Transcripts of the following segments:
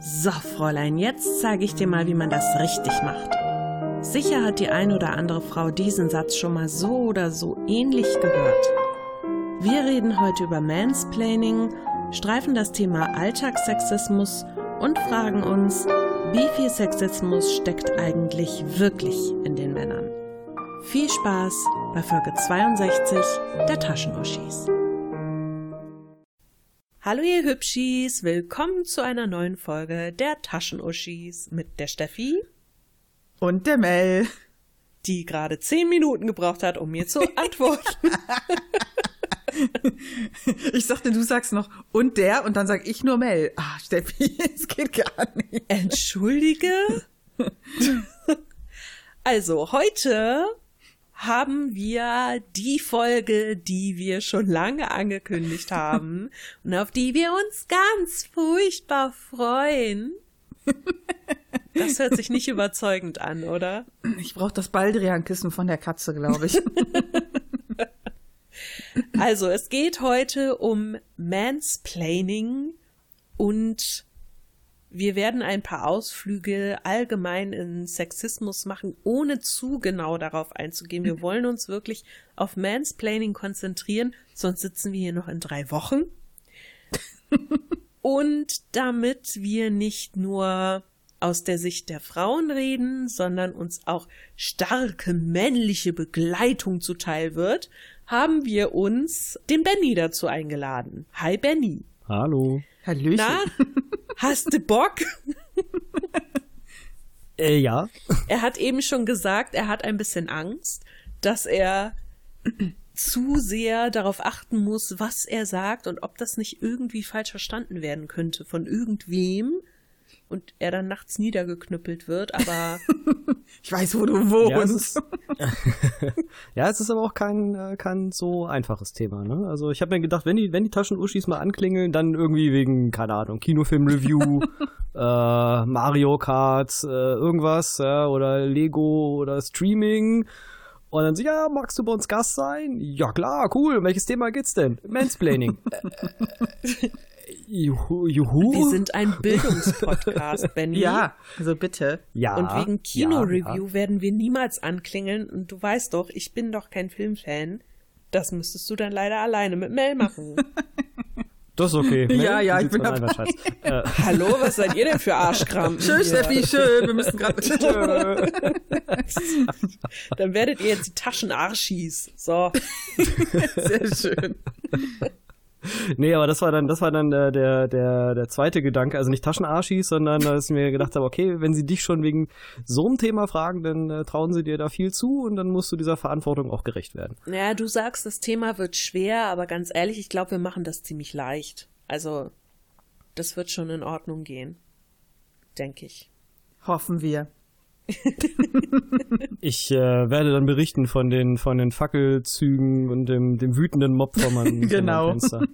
So, Fräulein, jetzt zeige ich dir mal, wie man das richtig macht. Sicher hat die ein oder andere Frau diesen Satz schon mal so oder so ähnlich gehört. Wir reden heute über Mansplaining, streifen das Thema Alltagssexismus und fragen uns, wie viel Sexismus steckt eigentlich wirklich in den Männern? Viel Spaß bei Folge 62 der Taschenuschis. Hallo ihr Hübschis, willkommen zu einer neuen Folge der Taschenuschis mit der Steffi und der Mel, die gerade zehn Minuten gebraucht hat, um mir zu antworten. ich sagte, du sagst noch und der und dann sag ich nur Mel. Ah, Steffi, es geht gar nicht. Entschuldige? also, heute haben wir die Folge, die wir schon lange angekündigt haben und auf die wir uns ganz furchtbar freuen. Das hört sich nicht überzeugend an, oder? Ich brauche das Baldrian-Kissen von der Katze, glaube ich. Also, es geht heute um Mansplaining und wir werden ein paar Ausflüge allgemein in Sexismus machen, ohne zu genau darauf einzugehen. Wir wollen uns wirklich auf Mansplaining konzentrieren, sonst sitzen wir hier noch in drei Wochen. Und damit wir nicht nur aus der Sicht der Frauen reden, sondern uns auch starke männliche Begleitung zuteil wird, haben wir uns den Benny dazu eingeladen. Hi Benny. Hallo. Hallöchen. Na, hast du Bock? äh, ja. Er hat eben schon gesagt, er hat ein bisschen Angst, dass er zu sehr darauf achten muss, was er sagt und ob das nicht irgendwie falsch verstanden werden könnte von irgendwem und er dann nachts niedergeknüppelt wird, aber ich weiß, wo du wohnst. Ja, es ist, ja, es ist aber auch kein, äh, kein so einfaches Thema. Ne? Also ich habe mir gedacht, wenn die, wenn die Taschenuschis mal anklingeln, dann irgendwie wegen, keine Ahnung, Kinofilm-Review, äh, Mario Kart, äh, irgendwas, ja, oder Lego oder Streaming. Und dann so, ja, magst du bei uns Gast sein? Ja, klar, cool. Welches Thema geht's denn? Mansplaining. Juhu, juhu. Wir sind ein Bildungspodcast, Benny. Ja, also bitte. Ja. Und wegen Kino-Review ja. werden wir niemals anklingeln. Und du weißt doch, ich bin doch kein Filmfan. Das müsstest du dann leider alleine mit Mel machen. Das ist okay. Mel, ja, ja, ich bin dabei. Äh. Hallo, was seid ihr denn für Arschkram? Schön, Steffi, schön. Wir müssen gerade. dann werdet ihr jetzt die Taschenarschis. So. Sehr schön. Nee, aber das war dann, das war dann äh, der, der, der zweite Gedanke, also nicht Taschenarschis, sondern dass ich mir gedacht habe, okay, wenn sie dich schon wegen so einem Thema fragen, dann äh, trauen sie dir da viel zu und dann musst du dieser Verantwortung auch gerecht werden. Ja, du sagst, das Thema wird schwer, aber ganz ehrlich, ich glaube, wir machen das ziemlich leicht. Also, das wird schon in Ordnung gehen. Denke ich. Hoffen wir. ich äh, werde dann berichten von den, von den Fackelzügen und dem, dem wütenden Mob vor meinem, genau. Fenster.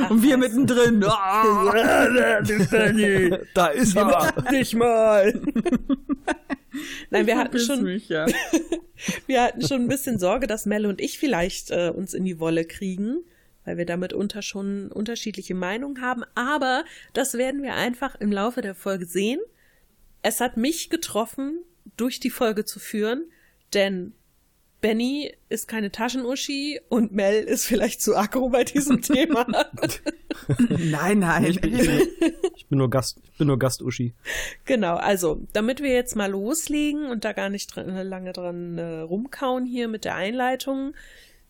Ach, und wir mittendrin. da ist er. Nicht mal. Nein, wir hatten schon, mich, ja. wir hatten schon ein bisschen Sorge, dass Mel und ich vielleicht äh, uns in die Wolle kriegen, weil wir damit unter schon unterschiedliche Meinungen haben. Aber das werden wir einfach im Laufe der Folge sehen es hat mich getroffen, durch die Folge zu führen, denn Benny ist keine Taschenuschi und Mel ist vielleicht zu aggro bei diesem Thema. nein, nein. Ich bin, ich, bin, ich bin, nur Gast, ich bin nur Gastuschi. Genau, also, damit wir jetzt mal loslegen und da gar nicht dran, lange dran äh, rumkauen hier mit der Einleitung,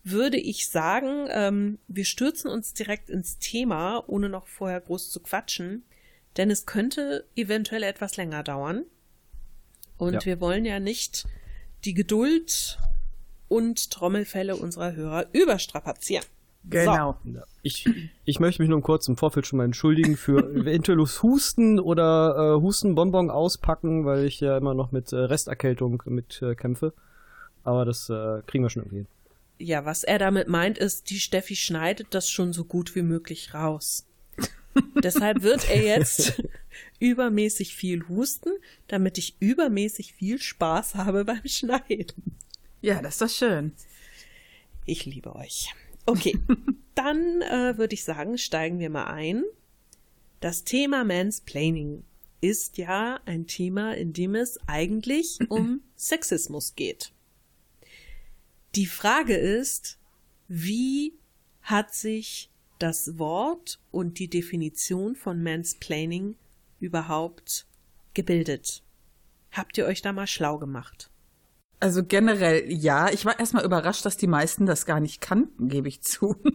würde ich sagen, ähm, wir stürzen uns direkt ins Thema, ohne noch vorher groß zu quatschen denn es könnte eventuell etwas länger dauern. Und ja. wir wollen ja nicht die Geduld und Trommelfälle unserer Hörer überstrapazieren. Genau. So. Ich, ich möchte mich nur kurz im Vorfeld schon mal entschuldigen für eventuelles Husten oder äh, Hustenbonbon auspacken, weil ich ja immer noch mit äh, Resterkältung mit äh, kämpfe. Aber das äh, kriegen wir schon irgendwie hin. Ja, was er damit meint, ist, die Steffi schneidet das schon so gut wie möglich raus. Deshalb wird er jetzt übermäßig viel husten, damit ich übermäßig viel Spaß habe beim Schneiden. Ja, das ist doch schön. Ich liebe euch. Okay, dann äh, würde ich sagen, steigen wir mal ein. Das Thema Mansplaining ist ja ein Thema, in dem es eigentlich um Sexismus geht. Die Frage ist, wie hat sich das Wort und die Definition von Mansplaining überhaupt gebildet? Habt ihr euch da mal schlau gemacht? Also generell ja. Ich war erstmal überrascht, dass die meisten das gar nicht kannten, gebe ich zu.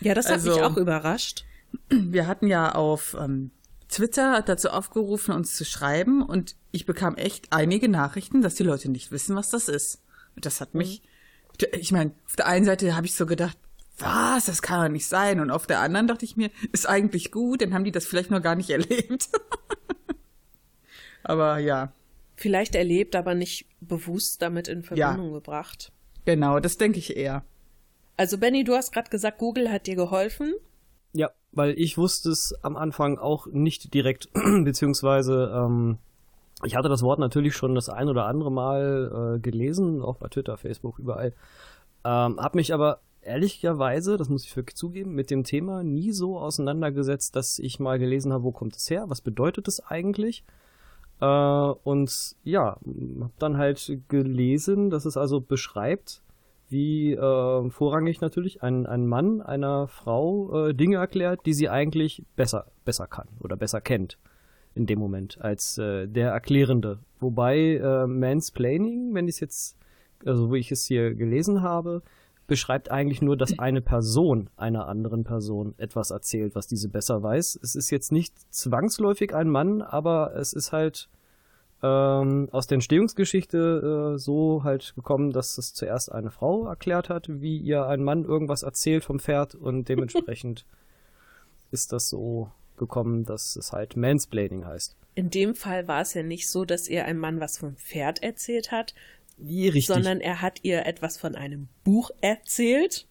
Ja, das hat Also- mich auch überrascht. Wir hatten ja auf ähm, Twitter dazu aufgerufen, uns zu schreiben und ich bekam echt einige Nachrichten, dass die Leute nicht wissen, was das ist. Und das hat mich, ich meine, auf der einen Seite habe ich so gedacht, was, das kann doch nicht sein. Und auf der anderen dachte ich mir, ist eigentlich gut, dann haben die das vielleicht noch gar nicht erlebt. Aber ja, Vielleicht erlebt, aber nicht bewusst damit in Verbindung gebracht. genau, das denke ich eher. Also Benny, du hast gerade gesagt, Google hat dir geholfen. Ja, weil ich wusste es am Anfang auch nicht direkt, beziehungsweise ähm, ich hatte das Wort natürlich schon das ein oder andere Mal äh, gelesen, auch bei Twitter, Facebook, überall. Ähm, hab mich aber ehrlicherweise, das muss ich wirklich zugeben, mit dem Thema nie so auseinandergesetzt, dass ich mal gelesen habe, wo kommt es her, was bedeutet es eigentlich. Äh, und ja, habe dann halt gelesen, dass es also beschreibt, wie äh, vorrangig natürlich ein, ein Mann einer Frau äh, Dinge erklärt, die sie eigentlich besser, besser kann oder besser kennt in dem Moment als äh, der Erklärende. Wobei äh, Mansplaining, wenn ich es jetzt, also wo ich es hier gelesen habe, beschreibt eigentlich nur, dass eine Person einer anderen Person etwas erzählt, was diese besser weiß. Es ist jetzt nicht zwangsläufig ein Mann, aber es ist halt ähm, aus der Entstehungsgeschichte äh, so halt gekommen, dass es zuerst eine Frau erklärt hat, wie ihr ein Mann irgendwas erzählt vom Pferd und dementsprechend ist das so gekommen, dass es halt Mansplaining heißt. In dem Fall war es ja nicht so, dass ihr ein Mann was vom Pferd erzählt hat, richtig. sondern er hat ihr etwas von einem Buch erzählt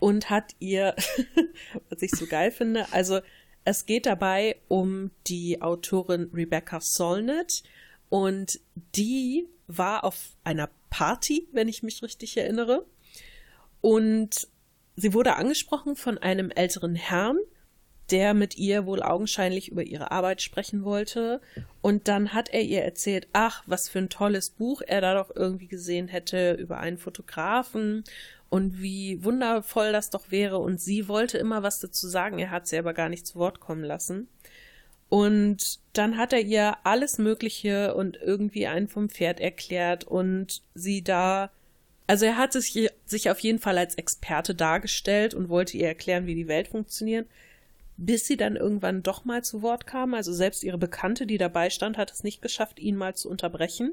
und hat ihr, was ich so geil finde, also es geht dabei um die Autorin Rebecca Solnit und die war auf einer Party, wenn ich mich richtig erinnere, und sie wurde angesprochen von einem älteren Herrn, der mit ihr wohl augenscheinlich über ihre Arbeit sprechen wollte. Und dann hat er ihr erzählt, ach, was für ein tolles Buch er da doch irgendwie gesehen hätte über einen Fotografen und wie wundervoll das doch wäre. Und sie wollte immer was dazu sagen, er hat sie aber gar nicht zu Wort kommen lassen. Und dann hat er ihr alles Mögliche und irgendwie einen vom Pferd erklärt und sie da also er hat sich, sich auf jeden Fall als Experte dargestellt und wollte ihr erklären, wie die Welt funktioniert, bis sie dann irgendwann doch mal zu Wort kam. Also selbst ihre Bekannte, die dabei stand, hat es nicht geschafft, ihn mal zu unterbrechen.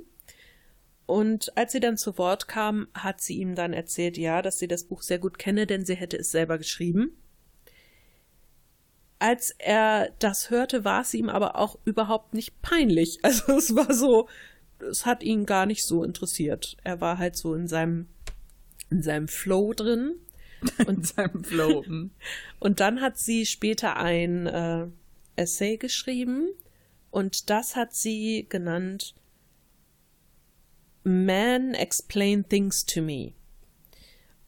Und als sie dann zu Wort kam, hat sie ihm dann erzählt, ja, dass sie das Buch sehr gut kenne, denn sie hätte es selber geschrieben. Als er das hörte, war es ihm aber auch überhaupt nicht peinlich. Also es war so, es hat ihn gar nicht so interessiert. Er war halt so in seinem, in seinem Flow drin. In seinem Flow. Und dann hat sie später ein äh, Essay geschrieben und das hat sie genannt Man Explain Things to Me.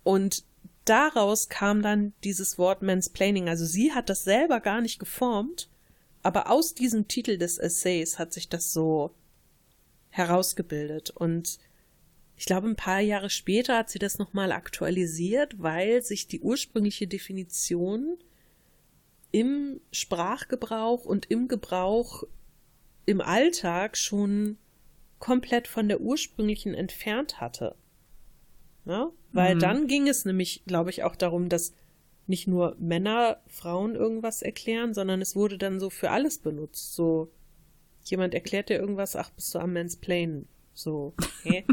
Und daraus kam dann dieses Wort Mansplaining. Also sie hat das selber gar nicht geformt, aber aus diesem Titel des Essays hat sich das so herausgebildet. Und ich glaube, ein paar Jahre später hat sie das nochmal aktualisiert, weil sich die ursprüngliche Definition im Sprachgebrauch und im Gebrauch im Alltag schon komplett von der ursprünglichen entfernt hatte. Ja? Weil Mhm. dann ging es nämlich, glaube ich, auch darum, dass nicht nur Männer Frauen irgendwas erklären, sondern es wurde dann so für alles benutzt. So, jemand erklärt dir irgendwas, ach, bist du am Mansplainen. So, hä?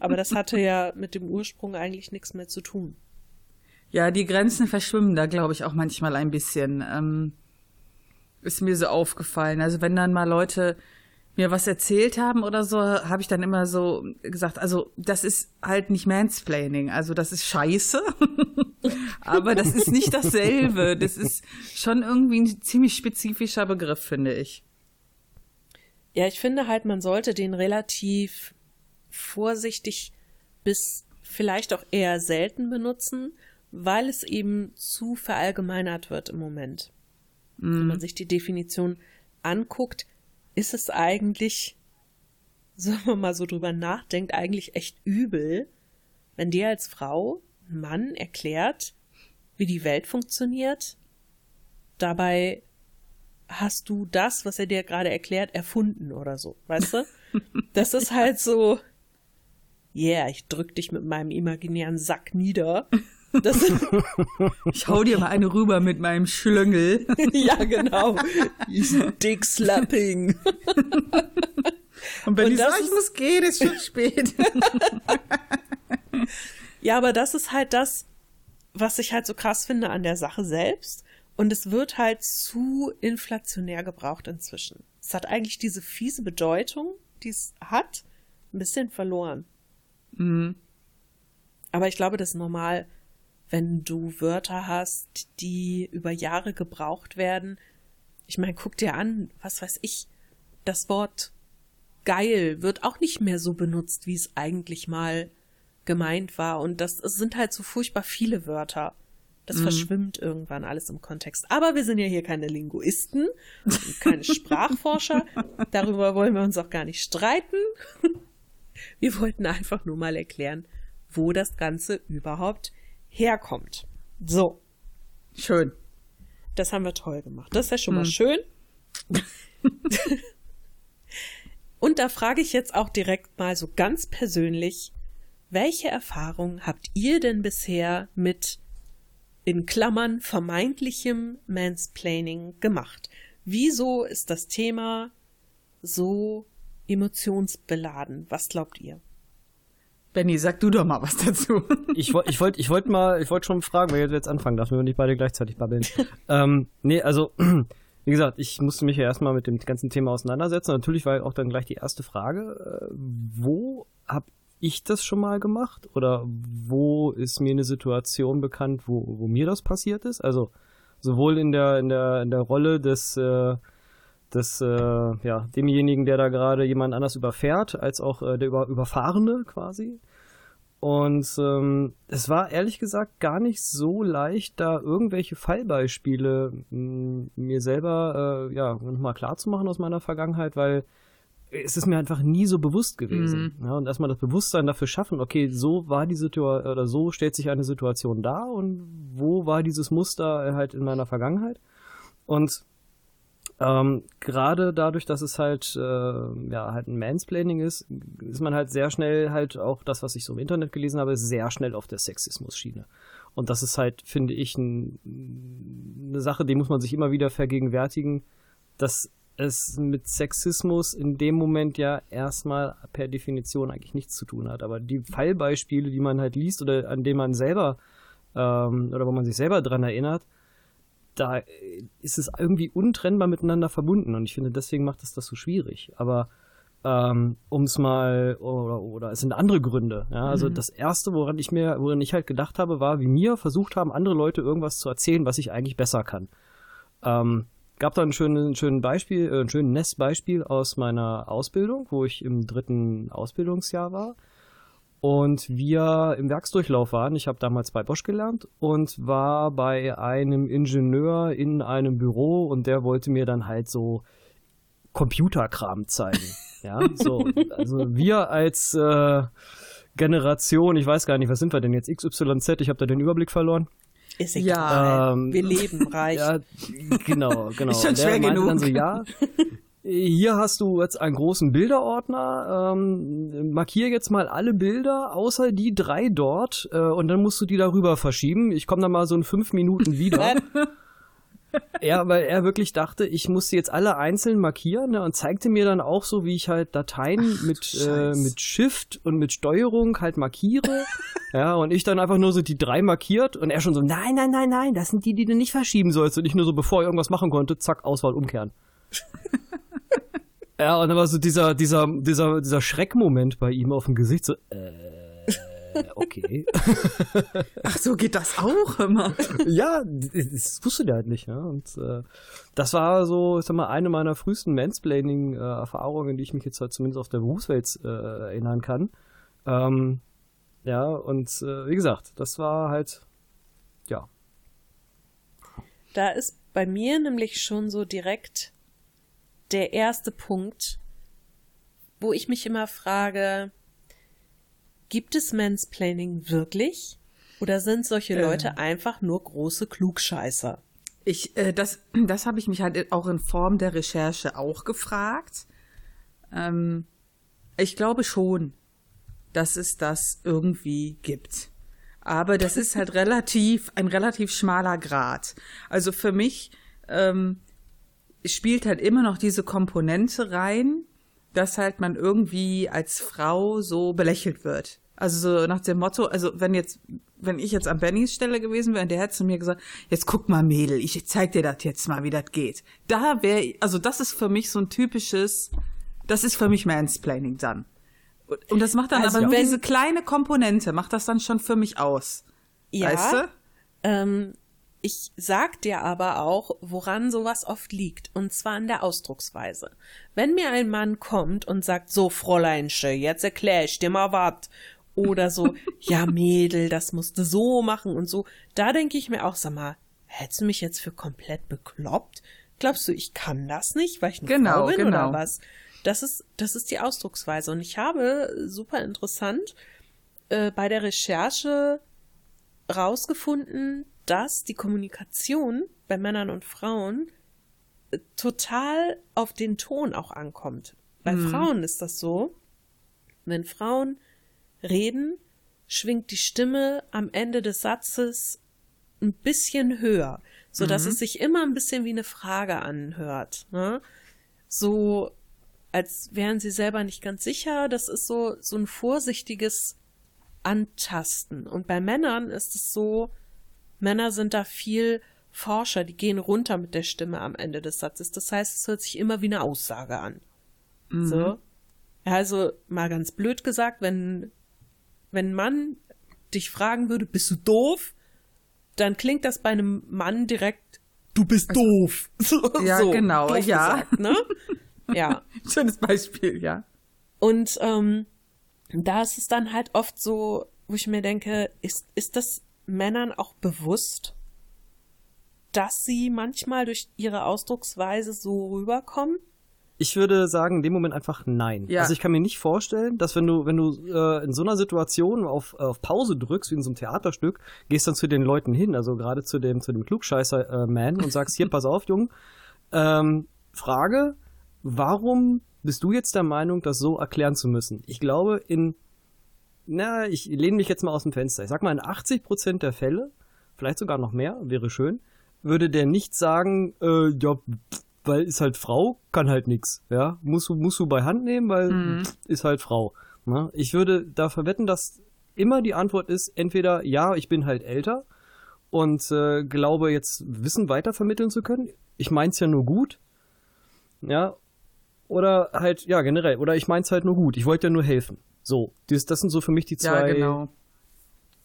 Aber das hatte ja mit dem Ursprung eigentlich nichts mehr zu tun. Ja, die Grenzen verschwimmen da, glaube ich, auch manchmal ein bisschen. Ähm, ist mir so aufgefallen. Also wenn dann mal Leute mir was erzählt haben oder so, habe ich dann immer so gesagt, also das ist halt nicht Mansplaining, also das ist Scheiße, aber das ist nicht dasselbe. Das ist schon irgendwie ein ziemlich spezifischer Begriff, finde ich. Ja, ich finde halt, man sollte den relativ vorsichtig bis vielleicht auch eher selten benutzen, weil es eben zu verallgemeinert wird im Moment. Mhm. Wenn man sich die Definition anguckt, ist es eigentlich, sagen wir mal so drüber nachdenkt, eigentlich echt übel, wenn dir als Frau ein Mann erklärt, wie die Welt funktioniert, dabei hast du das, was er dir gerade erklärt, erfunden oder so, weißt du? Das ist halt so, yeah, ich drück dich mit meinem imaginären Sack nieder. ich hau dir mal eine rüber mit meinem Schlüngel. ja, genau. Dick Slapping. Und wenn Und ich sage, ich muss gehen, ist schon spät. ja, aber das ist halt das, was ich halt so krass finde an der Sache selbst. Und es wird halt zu inflationär gebraucht inzwischen. Es hat eigentlich diese fiese Bedeutung, die es hat, ein bisschen verloren. Mhm. Aber ich glaube, das ist normal, wenn du Wörter hast, die über Jahre gebraucht werden. Ich meine, guck dir an, was weiß ich, das Wort geil wird auch nicht mehr so benutzt, wie es eigentlich mal gemeint war. Und das, das sind halt so furchtbar viele Wörter. Das mhm. verschwimmt irgendwann alles im Kontext. Aber wir sind ja hier keine Linguisten, keine Sprachforscher. Darüber wollen wir uns auch gar nicht streiten. Wir wollten einfach nur mal erklären, wo das Ganze überhaupt herkommt. So. Schön. Das haben wir toll gemacht. Das ist ja schon mhm. mal schön. Und da frage ich jetzt auch direkt mal so ganz persönlich, welche Erfahrungen habt ihr denn bisher mit in Klammern vermeintlichem Mansplaining gemacht? Wieso ist das Thema so emotionsbeladen? Was glaubt ihr? Benny, sag du doch mal was dazu. Ich wollte ich wollt, ich wollt mal, ich wollte schon fragen, weil ihr jetzt anfangen darf, wir nicht beide gleichzeitig babbeln. ähm, nee, also, wie gesagt, ich musste mich ja erstmal mit dem ganzen Thema auseinandersetzen. Natürlich war auch dann gleich die erste Frage, äh, wo habt ich das schon mal gemacht? Oder wo ist mir eine Situation bekannt, wo, wo mir das passiert ist? Also sowohl in der, in der, in der Rolle des, äh, des äh, ja, demjenigen, der da gerade jemand anders überfährt, als auch äh, der Über Überfahrene quasi. Und ähm, es war ehrlich gesagt gar nicht so leicht, da irgendwelche Fallbeispiele mir selber äh, ja, nochmal klar zu machen aus meiner Vergangenheit, weil es ist mir einfach nie so bewusst gewesen. Mhm. Ja, und erstmal das Bewusstsein dafür schaffen, okay, so war die Situation oder so stellt sich eine Situation dar und wo war dieses Muster halt in meiner Vergangenheit. Und ähm, gerade dadurch, dass es halt, äh, ja, halt ein Mansplaining ist, ist man halt sehr schnell halt auch das, was ich so im Internet gelesen habe, sehr schnell auf der Sexismus-Schiene. Und das ist halt, finde ich, ein, eine Sache, die muss man sich immer wieder vergegenwärtigen, dass es mit Sexismus in dem Moment ja erstmal per Definition eigentlich nichts zu tun hat. Aber die Fallbeispiele, die man halt liest oder an denen man selber ähm, oder wo man sich selber dran erinnert, da ist es irgendwie untrennbar miteinander verbunden und ich finde, deswegen macht es das so schwierig. Aber ähm, um es mal, oder, oder es sind andere Gründe. Ja? Also mhm. das erste, woran ich mir, woran ich halt gedacht habe, war, wie mir versucht haben, andere Leute irgendwas zu erzählen, was ich eigentlich besser kann. Ähm, gab da ein schönes, schönes Beispiel, äh, ein schönes Nestbeispiel aus meiner Ausbildung, wo ich im dritten Ausbildungsjahr war und wir im Werksdurchlauf waren. Ich habe damals bei Bosch gelernt und war bei einem Ingenieur in einem Büro und der wollte mir dann halt so Computerkram zeigen. ja, so also wir als äh, Generation, ich weiß gar nicht, was sind wir denn jetzt XYZ? Ich habe da den Überblick verloren. Ist egal. Ja, ähm, wir leben reich. Ja, genau, genau. Ist schon schwer genug. Dann so, ja, hier hast du jetzt einen großen Bilderordner. Ähm, markier jetzt mal alle Bilder, außer die drei dort, äh, und dann musst du die darüber verschieben. Ich komme dann mal so in fünf Minuten wieder. Ja, weil er wirklich dachte, ich musste jetzt alle einzeln markieren ne, und zeigte mir dann auch so, wie ich halt Dateien Ach, mit, äh, mit Shift und mit Steuerung halt markiere. ja, und ich dann einfach nur so die drei markiert und er schon so, nein, nein, nein, nein, das sind die, die du nicht verschieben sollst. Und ich nur so, bevor ich irgendwas machen konnte, zack, Auswahl umkehren. ja, und dann war so dieser, dieser, dieser, dieser Schreckmoment bei ihm auf dem Gesicht, so, äh, okay. Ach so, geht das auch immer? ja, das wusste der halt nicht. Ne? Und äh, das war so, ich sag mal, eine meiner frühesten Mansplaining-Erfahrungen, die ich mich jetzt halt zumindest auf der Berufswelt äh, erinnern kann. Ähm, ja, und äh, wie gesagt, das war halt, ja. Da ist bei mir nämlich schon so direkt der erste Punkt, wo ich mich immer frage, gibt es Mansplaining wirklich? Oder sind solche äh. Leute einfach nur große Klugscheißer? Ich, äh, das, das habe ich mich halt auch in Form der Recherche auch gefragt. Ähm, ich glaube schon, dass es das irgendwie gibt. Aber das ist halt relativ, ein relativ schmaler Grad. Also für mich ähm, spielt halt immer noch diese Komponente rein, dass halt man irgendwie als Frau so belächelt wird. Also so nach dem Motto, also wenn jetzt, wenn ich jetzt an Bennys Stelle gewesen wäre, der hätte zu mir gesagt, jetzt guck mal Mädel, ich zeig dir das jetzt mal, wie das geht. Da wäre, also das ist für mich so ein typisches, das ist für mich Mansplaining dann. Und das macht dann also aber nur diese kleine Komponente, macht das dann schon für mich aus. Ja. Weißt du? Ähm, ich sag dir aber auch, woran sowas oft liegt, und zwar in der Ausdrucksweise. Wenn mir ein Mann kommt und sagt, so Fräuleinsche, jetzt erklär ich dir mal wat, oder so, ja Mädel, das musst du so machen und so, da denke ich mir auch, sag mal, hättest du mich jetzt für komplett bekloppt? Glaubst du, ich kann das nicht, weil ich eine genau, Frau bin genau. oder was? Das ist, das ist die Ausdrucksweise. Und ich habe, super interessant, äh, bei der Recherche rausgefunden, dass die Kommunikation bei Männern und Frauen äh, total auf den Ton auch ankommt. Bei mhm. Frauen ist das so, wenn Frauen reden, schwingt die Stimme am Ende des Satzes ein bisschen höher, so dass mhm. es sich immer ein bisschen wie eine Frage anhört. Ne? So, als wären sie selber nicht ganz sicher. Das ist so, so ein vorsichtiges Antasten. Und bei Männern ist es so, Männer sind da viel Forscher, die gehen runter mit der Stimme am Ende des Satzes. Das heißt, es hört sich immer wie eine Aussage an. Mhm. So. Also mal ganz blöd gesagt, wenn, wenn ein Mann dich fragen würde, bist du doof? Dann klingt das bei einem Mann direkt, du bist also, doof. So, ja, so, genau, ja. Gesagt, ne? ja. Schönes Beispiel, ja. Und ähm, da ist es dann halt oft so, wo ich mir denke, ist, ist das Männern auch bewusst, dass sie manchmal durch ihre Ausdrucksweise so rüberkommen? Ich würde sagen, in dem Moment einfach nein. Ja. Also ich kann mir nicht vorstellen, dass wenn du, wenn du äh, in so einer Situation auf, auf Pause drückst, wie in so einem Theaterstück, gehst dann zu den Leuten hin, also gerade zu dem, zu dem Klugscheißer-Man äh, und sagst, hier, pass auf, Jung, ähm, Frage, warum bist du jetzt der Meinung, das so erklären zu müssen? Ich glaube, in na, ich lehne mich jetzt mal aus dem Fenster. Ich sag mal, in 80 Prozent der Fälle, vielleicht sogar noch mehr, wäre schön, würde der nicht sagen, äh, ja, weil ist halt Frau, kann halt nix, ja, musst du, musst du bei Hand nehmen, weil mhm. ist halt Frau. Na? Ne? Ich würde da verwetten, dass immer die Antwort ist, entweder ja, ich bin halt älter und äh, glaube jetzt Wissen weitervermitteln zu können. Ich mein's ja nur gut, ja, oder halt, ja, generell, oder ich mein's halt nur gut, ich wollte ja nur helfen. So, das, das sind so für mich die zwei ja, genau.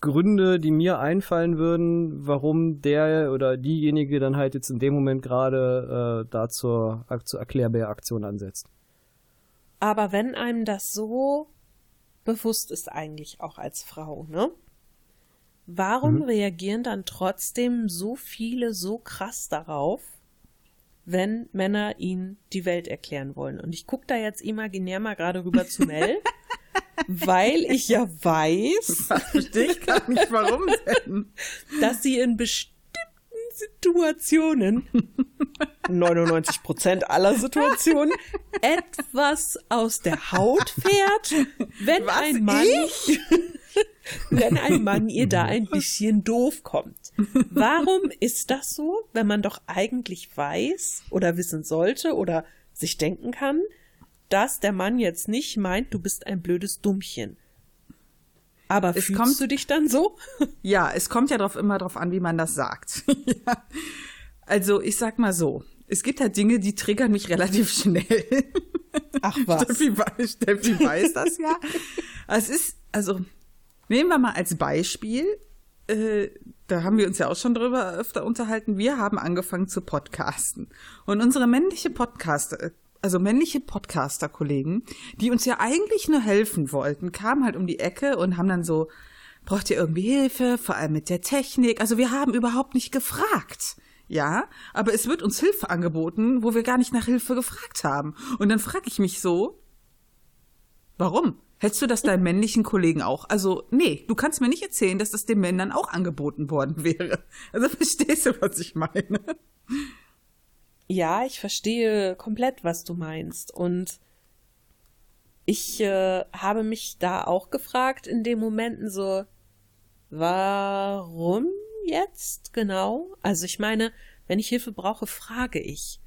Gründe, die mir einfallen würden, warum der oder diejenige dann halt jetzt in dem Moment gerade äh, da zur, zur Erklärbär-Aktion ansetzt. Aber wenn einem das so bewusst ist eigentlich auch als Frau, ne? Warum mhm. reagieren dann trotzdem so viele so krass darauf, wenn Männer ihnen die Welt erklären wollen? Und ich gucke da jetzt imaginär mal gerade rüber zu Mel. weil ich ja weiß, ich gar nicht, warum denn, dass sie in bestimmten Situationen, 99 Prozent aller Situationen, etwas aus der Haut fährt, wenn Was, ein Mann, wenn ein Mann ihr da ein bisschen doof kommt. Warum ist das so, wenn man doch eigentlich weiß oder wissen sollte oder sich denken kann, dass der Mann jetzt nicht meint, du bist ein blödes Dummchen. Aber es fühlst kommt, du dich dann so? Ja, es kommt ja drauf, immer darauf an, wie man das sagt. ja. Also ich sag mal so, es gibt halt Dinge, die triggern mich relativ schnell. Ach was. Steffi, Steffi weiß das ja. Es ist, also nehmen wir mal als Beispiel, äh, da haben wir uns ja auch schon drüber öfter unterhalten, wir haben angefangen zu podcasten. Und unsere männliche Podcaster, also männliche Podcaster-Kollegen, die uns ja eigentlich nur helfen wollten, kamen halt um die Ecke und haben dann so, braucht ihr irgendwie Hilfe, vor allem mit der Technik? Also wir haben überhaupt nicht gefragt. Ja, aber es wird uns Hilfe angeboten, wo wir gar nicht nach Hilfe gefragt haben. Und dann frage ich mich so, warum? Hättest du das deinen männlichen Kollegen auch? Also, nee, du kannst mir nicht erzählen, dass das den Männern auch angeboten worden wäre. Also, verstehst du, was ich meine? Ja, ich verstehe komplett, was du meinst. Und ich äh, habe mich da auch gefragt in den Momenten so, warum jetzt genau? Also ich meine, wenn ich Hilfe brauche, frage ich.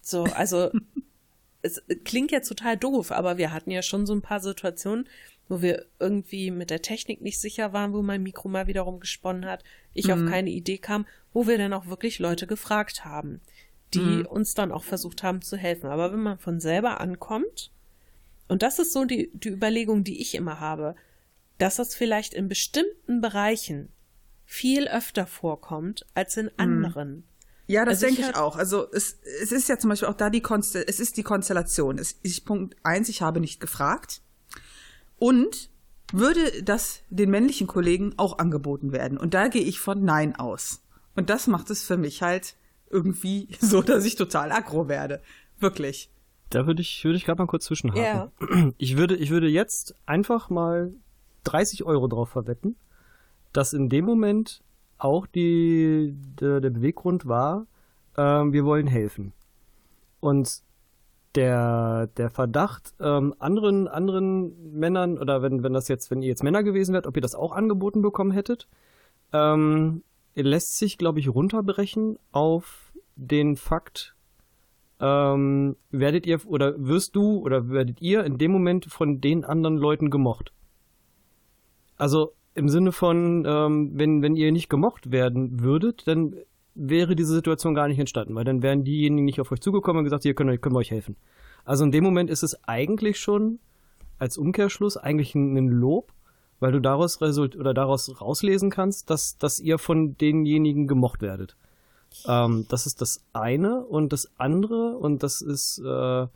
So, also es klingt jetzt total doof, aber wir hatten ja schon so ein paar Situationen, wo wir irgendwie mit der Technik nicht sicher waren, wo mein Mikro mal wiederum gesponnen hat, ich mhm. auf keine Idee kam, wo wir dann auch wirklich Leute gefragt haben, die mhm. uns dann auch versucht haben zu helfen. Aber wenn man von selber ankommt, und das ist so die, die Überlegung, die ich immer habe, dass das vielleicht in bestimmten Bereichen viel öfter vorkommt als in mhm. anderen. Ja, das also denke ich, ich auch. Also es, es ist ja zum Beispiel auch da die Konstel es ist die Konstellation. Es ist Punkt eins, ich habe nicht gefragt. Und würde das den männlichen Kollegen auch angeboten werden? Und da gehe ich von Nein aus. Und das macht es für mich halt irgendwie so, dass ich total aggro werde. Wirklich. Da würde ich, würde ich gerade mal kurz zwischenhaken. Ja. Ich würde, ich würde jetzt einfach mal 30 Euro drauf verwetten, dass in dem Moment auch die, der, der Beweggrund war, ähm, wir wollen helfen. Und der, der Verdacht ähm, anderen, anderen Männern, oder wenn, wenn das jetzt, wenn ihr jetzt Männer gewesen wärt, ob ihr das auch angeboten bekommen hättet, ähm, lässt sich, glaube ich, runterbrechen auf den Fakt, ähm, werdet ihr oder wirst du oder werdet ihr in dem Moment von den anderen Leuten gemocht? Also im Sinne von, ähm, wenn, wenn ihr nicht gemocht werden würdet, dann wäre diese Situation gar nicht entstanden, weil dann wären diejenigen nicht auf euch zugekommen und gesagt, hier können, können wir euch helfen. Also in dem Moment ist es eigentlich schon als Umkehrschluss eigentlich ein, Lob, weil du daraus result oder daraus rauslesen kannst, dass, dass ihr von denjenigen gemocht werdet. Ähm, das ist das eine und das andere und das ist äh,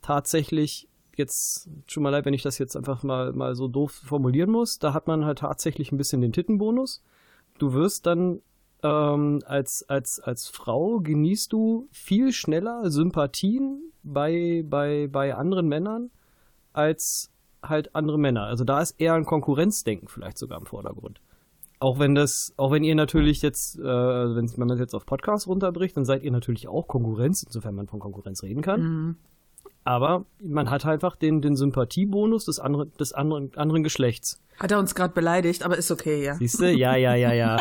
tatsächlich jetzt schon mal leid, wenn ich das jetzt einfach mal, mal so doof formulieren muss, da hat man halt tatsächlich ein bisschen den Tittenbonus. Du wirst dann ähm, als, als, als Frau genießt du viel schneller Sympathien bei, bei, bei anderen Männern als halt andere Männer. Also da ist eher ein Konkurrenzdenken vielleicht sogar im Vordergrund. Auch wenn das, auch wenn ihr natürlich jetzt, äh, wenn man das jetzt auf Podcast runterbricht, dann seid ihr natürlich auch Konkurrenz, insofern man von Konkurrenz reden kann. Mhm. Aber man hat einfach den, den Sympathiebonus des, andere, des anderen, anderen Geschlechts. Hat er uns gerade beleidigt, aber ist okay, ja. Siehst du? Ja, ja, ja, ja.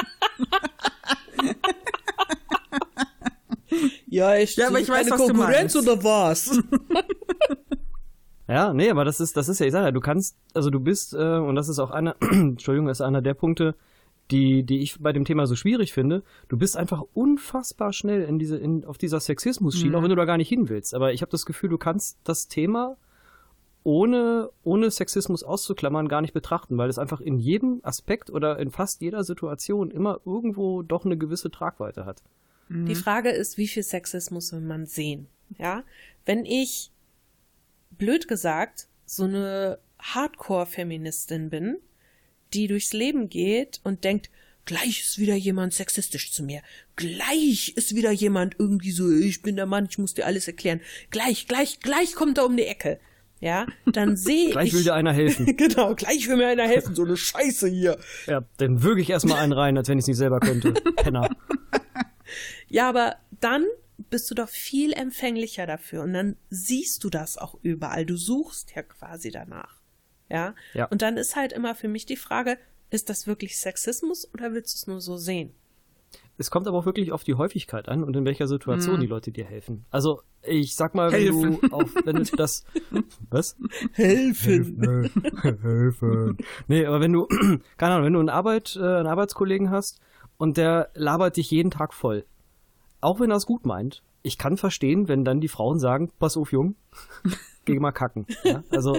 ja, ich, ja, aber ich weiß, was Konkurrenz du oder was? ja, nee, aber das ist, das ist ja, ich sag ja, du kannst, also du bist, äh, und das ist auch einer, Entschuldigung, ist einer der Punkte, die, die ich bei dem Thema so schwierig finde. Du bist einfach unfassbar schnell in diese, in, auf dieser Sexismus-Schiene, mhm. auch wenn du da gar nicht hin willst. Aber ich habe das Gefühl, du kannst das Thema ohne, ohne Sexismus auszuklammern gar nicht betrachten, weil es einfach in jedem Aspekt oder in fast jeder Situation immer irgendwo doch eine gewisse Tragweite hat. Mhm. Die Frage ist, wie viel Sexismus will man sehen? Ja, wenn ich blöd gesagt so eine Hardcore-Feministin bin, die durchs Leben geht und denkt, gleich ist wieder jemand sexistisch zu mir. Gleich ist wieder jemand irgendwie so, ich bin der Mann, ich muss dir alles erklären. Gleich, gleich, gleich kommt er um die Ecke. Ja, dann sehe ich. Gleich will dir einer helfen. genau, gleich will mir einer helfen, so eine Scheiße hier. Ja, dann würge ich erstmal einen rein, als wenn ich es nicht selber könnte. Penner. ja, aber dann bist du doch viel empfänglicher dafür und dann siehst du das auch überall. Du suchst ja quasi danach. Ja? ja. Und dann ist halt immer für mich die Frage, ist das wirklich Sexismus oder willst du es nur so sehen? Es kommt aber auch wirklich auf die Häufigkeit an und in welcher Situation hm. die Leute dir helfen. Also, ich sag mal, wenn helfen. du auf, wenn du das, was? Helfen. Helfen. Nee, aber wenn du, keine Ahnung, wenn du einen Arbeit, äh, einen Arbeitskollegen hast und der labert dich jeden Tag voll. Auch wenn er es gut meint. Ich kann verstehen, wenn dann die Frauen sagen, pass auf, Jung, geh mal kacken. Ja? Also,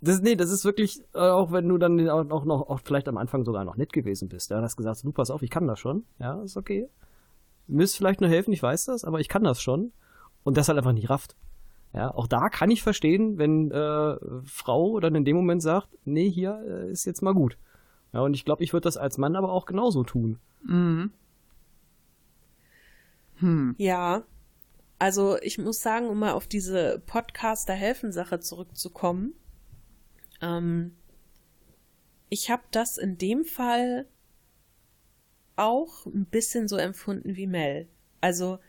das, nee, das ist wirklich, äh, auch wenn du dann auch, auch noch, auch vielleicht am Anfang sogar noch nett gewesen bist. Ja, hast gesagt, du pass auf, ich kann das schon. Ja, ist okay. Müsst vielleicht nur helfen, ich weiß das, aber ich kann das schon. Und das halt einfach nicht rafft. Ja, auch da kann ich verstehen, wenn äh, Frau dann in dem Moment sagt, nee, hier äh, ist jetzt mal gut. Ja, und ich glaube, ich würde das als Mann aber auch genauso tun. Mhm. Hm. Ja. Also ich muss sagen, um mal auf diese Podcaster-Helfen-Sache zurückzukommen, ähm, ich habe das in dem Fall auch ein bisschen so empfunden wie Mel. Also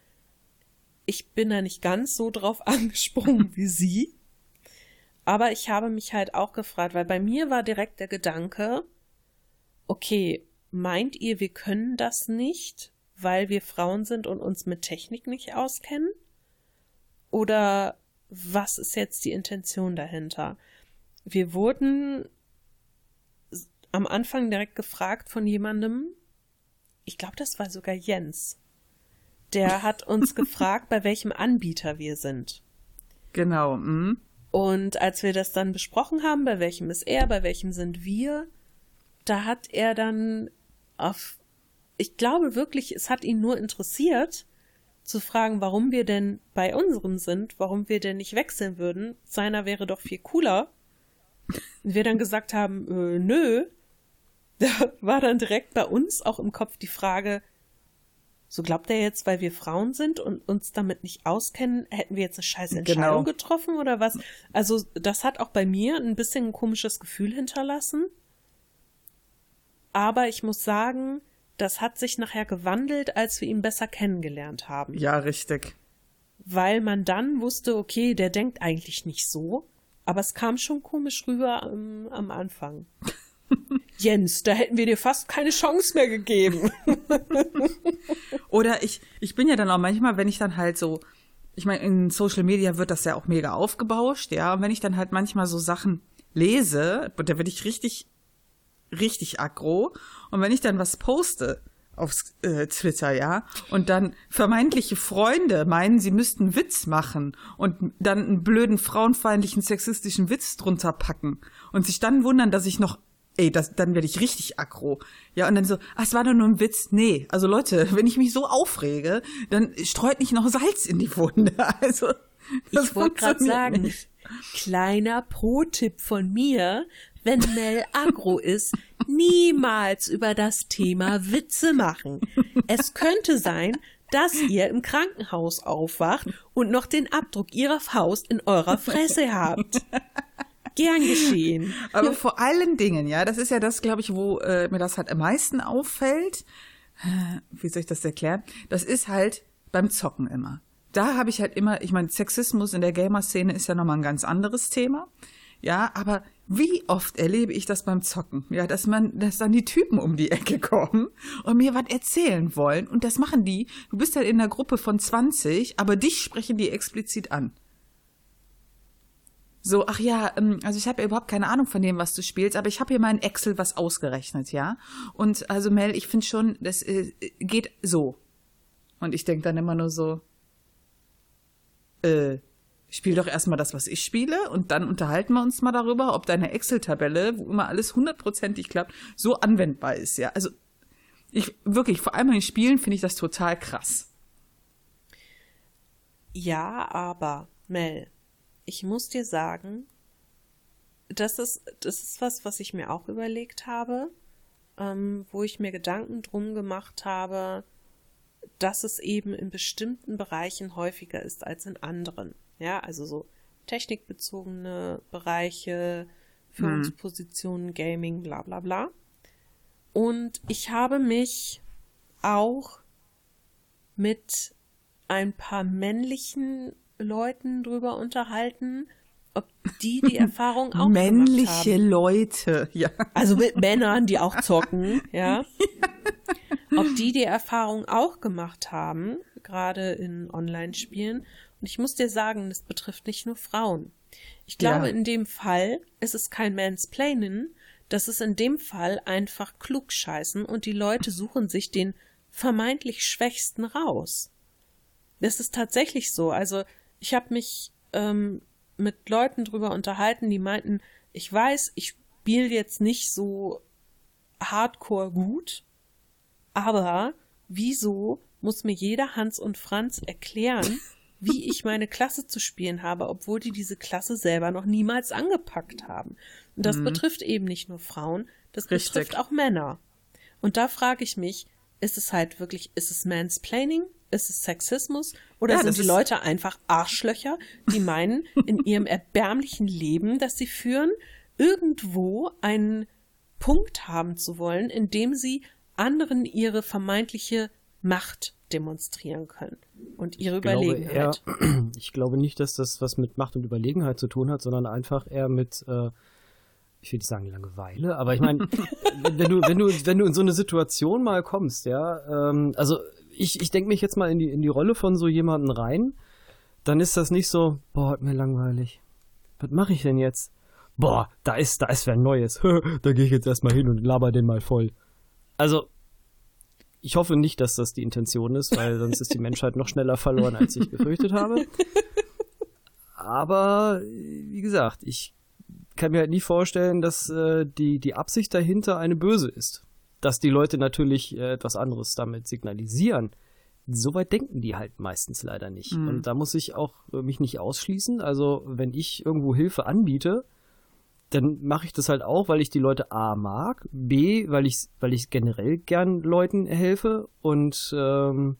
ich bin da nicht ganz so drauf angesprungen wie sie. Aber ich habe mich halt auch gefragt, weil bei mir war direkt der Gedanke, okay, meint ihr, wir können das nicht, weil wir Frauen sind und uns mit Technik nicht auskennen? Oder was ist jetzt die Intention dahinter? Wir wurden am Anfang direkt gefragt von jemandem, ich glaube, das war sogar Jens. Der hat uns gefragt, bei welchem Anbieter wir sind. Genau. Mh. Und als wir das dann besprochen haben, bei welchem ist er, bei welchem sind wir, da hat er dann auf, ich glaube wirklich, es hat ihn nur interessiert, zu fragen, warum wir denn bei unserem sind, warum wir denn nicht wechseln würden. Seiner wäre doch viel cooler. Und wir dann gesagt haben, äh, nö. Da war dann direkt bei uns auch im Kopf die Frage, so glaubt er jetzt, weil wir Frauen sind und uns damit nicht auskennen, hätten wir jetzt eine scheiß Entscheidung Genau. getroffen oder was? Also das hat auch bei mir ein bisschen ein komisches Gefühl hinterlassen. Aber ich muss sagen, das hat sich nachher gewandelt, als wir ihn besser kennengelernt haben. Ja, richtig. Weil man dann wusste, okay, der denkt eigentlich nicht so. Aber es kam schon komisch rüber am, am Anfang. Jens, da hätten wir dir fast keine Chance mehr gegeben. Oder ich, ich bin ja dann auch manchmal, wenn ich dann halt so, ich meine, in Social Media wird das ja auch mega aufgebauscht, ja, und wenn ich dann halt manchmal so Sachen lese, da werde ich richtig, richtig aggro. Und wenn ich dann was poste auf äh, Twitter, ja, und dann vermeintliche Freunde meinen, sie müssten Witz machen und dann einen blöden frauenfeindlichen sexistischen Witz drunter packen und sich dann wundern, dass ich noch Ey, das, dann werde ich richtig aggro. Ja, und dann so, ah, es war doch nur ein Witz. Nee, also Leute, wenn ich mich so aufrege, dann streut nicht noch Salz in die Wunde. Also, das Ich wollte gerade sagen, nicht. kleiner Pro-Tipp von mir, wenn Mel aggro ist, niemals über das Thema Witze machen. Es könnte sein, dass ihr im Krankenhaus aufwacht und noch den Abdruck ihrer Faust in eurer Fresse habt. Gern geschehen. Aber vor allen Dingen, ja, das ist ja das, glaube ich, wo äh, mir das halt am meisten auffällt. Wie soll ich das erklären? Das ist halt beim Zocken immer. Da habe ich halt immer, ich meine, Sexismus in der Gamer-Szene ist ja nochmal ein ganz anderes Thema. Ja, aber wie oft erlebe ich das beim Zocken? Ja, dass man, dass dann die Typen um die Ecke kommen und mir was erzählen wollen. Und das machen die. Du bist halt in einer Gruppe von 20, aber dich sprechen die explizit an. So, ach ja, ähm, also ich habe ja überhaupt keine Ahnung von dem, was du spielst, aber ich habe hier mal in Excel was ausgerechnet, ja. Und also Mel, ich finde schon, das äh, geht so. Und ich denk dann immer nur so, äh, spiel doch erstmal das, was ich spiele, und dann unterhalten wir uns mal darüber, ob deine Excel-Tabelle, wo immer alles hundertprozentig klappt, so anwendbar ist, ja. Also ich wirklich, vor allem in Spielen finde ich das total krass. Ja, aber Mel, ich muss dir sagen, das ist, das ist was, was ich mir auch überlegt habe, ähm, wo ich mir Gedanken drum gemacht habe, dass es eben in bestimmten Bereichen häufiger ist als in anderen. Ja, also so technikbezogene Bereiche, Führungspositionen, Gaming, bla bla bla. Und ich habe mich auch mit ein paar männlichen Leuten drüber unterhalten, ob die die Erfahrung auch gemacht Männliche haben. Leute, ja. Also mit Männern, die auch zocken, ja. Ob die die Erfahrung auch gemacht haben, gerade in Online-Spielen. Und ich muss dir sagen, das betrifft nicht nur Frauen. Ich glaube, Ja. in dem Fall ist es kein Mansplaining, das ist in dem Fall einfach klugscheißen und die Leute suchen sich den vermeintlich Schwächsten raus. Das ist tatsächlich so. Also ich habe mich ähm, mit Leuten drüber unterhalten, die meinten, ich weiß, ich spiele jetzt nicht so hardcore gut, aber wieso muss mir jeder Hans und Franz erklären, wie ich meine Klasse zu spielen habe, obwohl die diese Klasse selber noch niemals angepackt haben. Und das betrifft eben nicht nur Frauen, das Richtig. betrifft auch Männer. Und da frage ich mich, ist es halt wirklich, ist es Mansplaining ist es Sexismus oder Ja, sind die Leute einfach Arschlöcher, die meinen, in ihrem erbärmlichen Leben, das sie führen, irgendwo einen Punkt haben zu wollen, in dem sie anderen ihre vermeintliche Macht demonstrieren können und ihre glaube Überlegenheit. eher- Ich glaube nicht, dass das was mit Macht und Überlegenheit zu tun hat, sondern einfach eher mit, äh, ich will nicht sagen Langeweile, aber ich meine, wenn du, wenn du, wenn du in so eine Situation mal kommst, ja, ähm, also ich, ich denke mich jetzt mal in die, in die Rolle von so jemanden rein, dann ist das nicht so, boah, hat mir langweilig. Was mache ich denn jetzt? Boah, da ist, da ist wer Neues. da gehe ich jetzt erstmal hin und laber den mal voll. Also, ich hoffe nicht, dass das die Intention ist, weil sonst ist die Menschheit noch schneller verloren, als ich befürchtet habe. Aber wie gesagt, ich kann mir halt nie vorstellen, dass äh, die, die Absicht dahinter eine böse ist. Dass die Leute natürlich äh, etwas anderes damit signalisieren. Soweit denken die halt meistens leider nicht. Und da muss ich auch äh, mich nicht ausschließen. Also, wenn ich irgendwo Hilfe anbiete, dann mache ich das halt auch, weil ich die Leute A mag, B, weil ich weil ich generell gern Leuten helfe und ähm,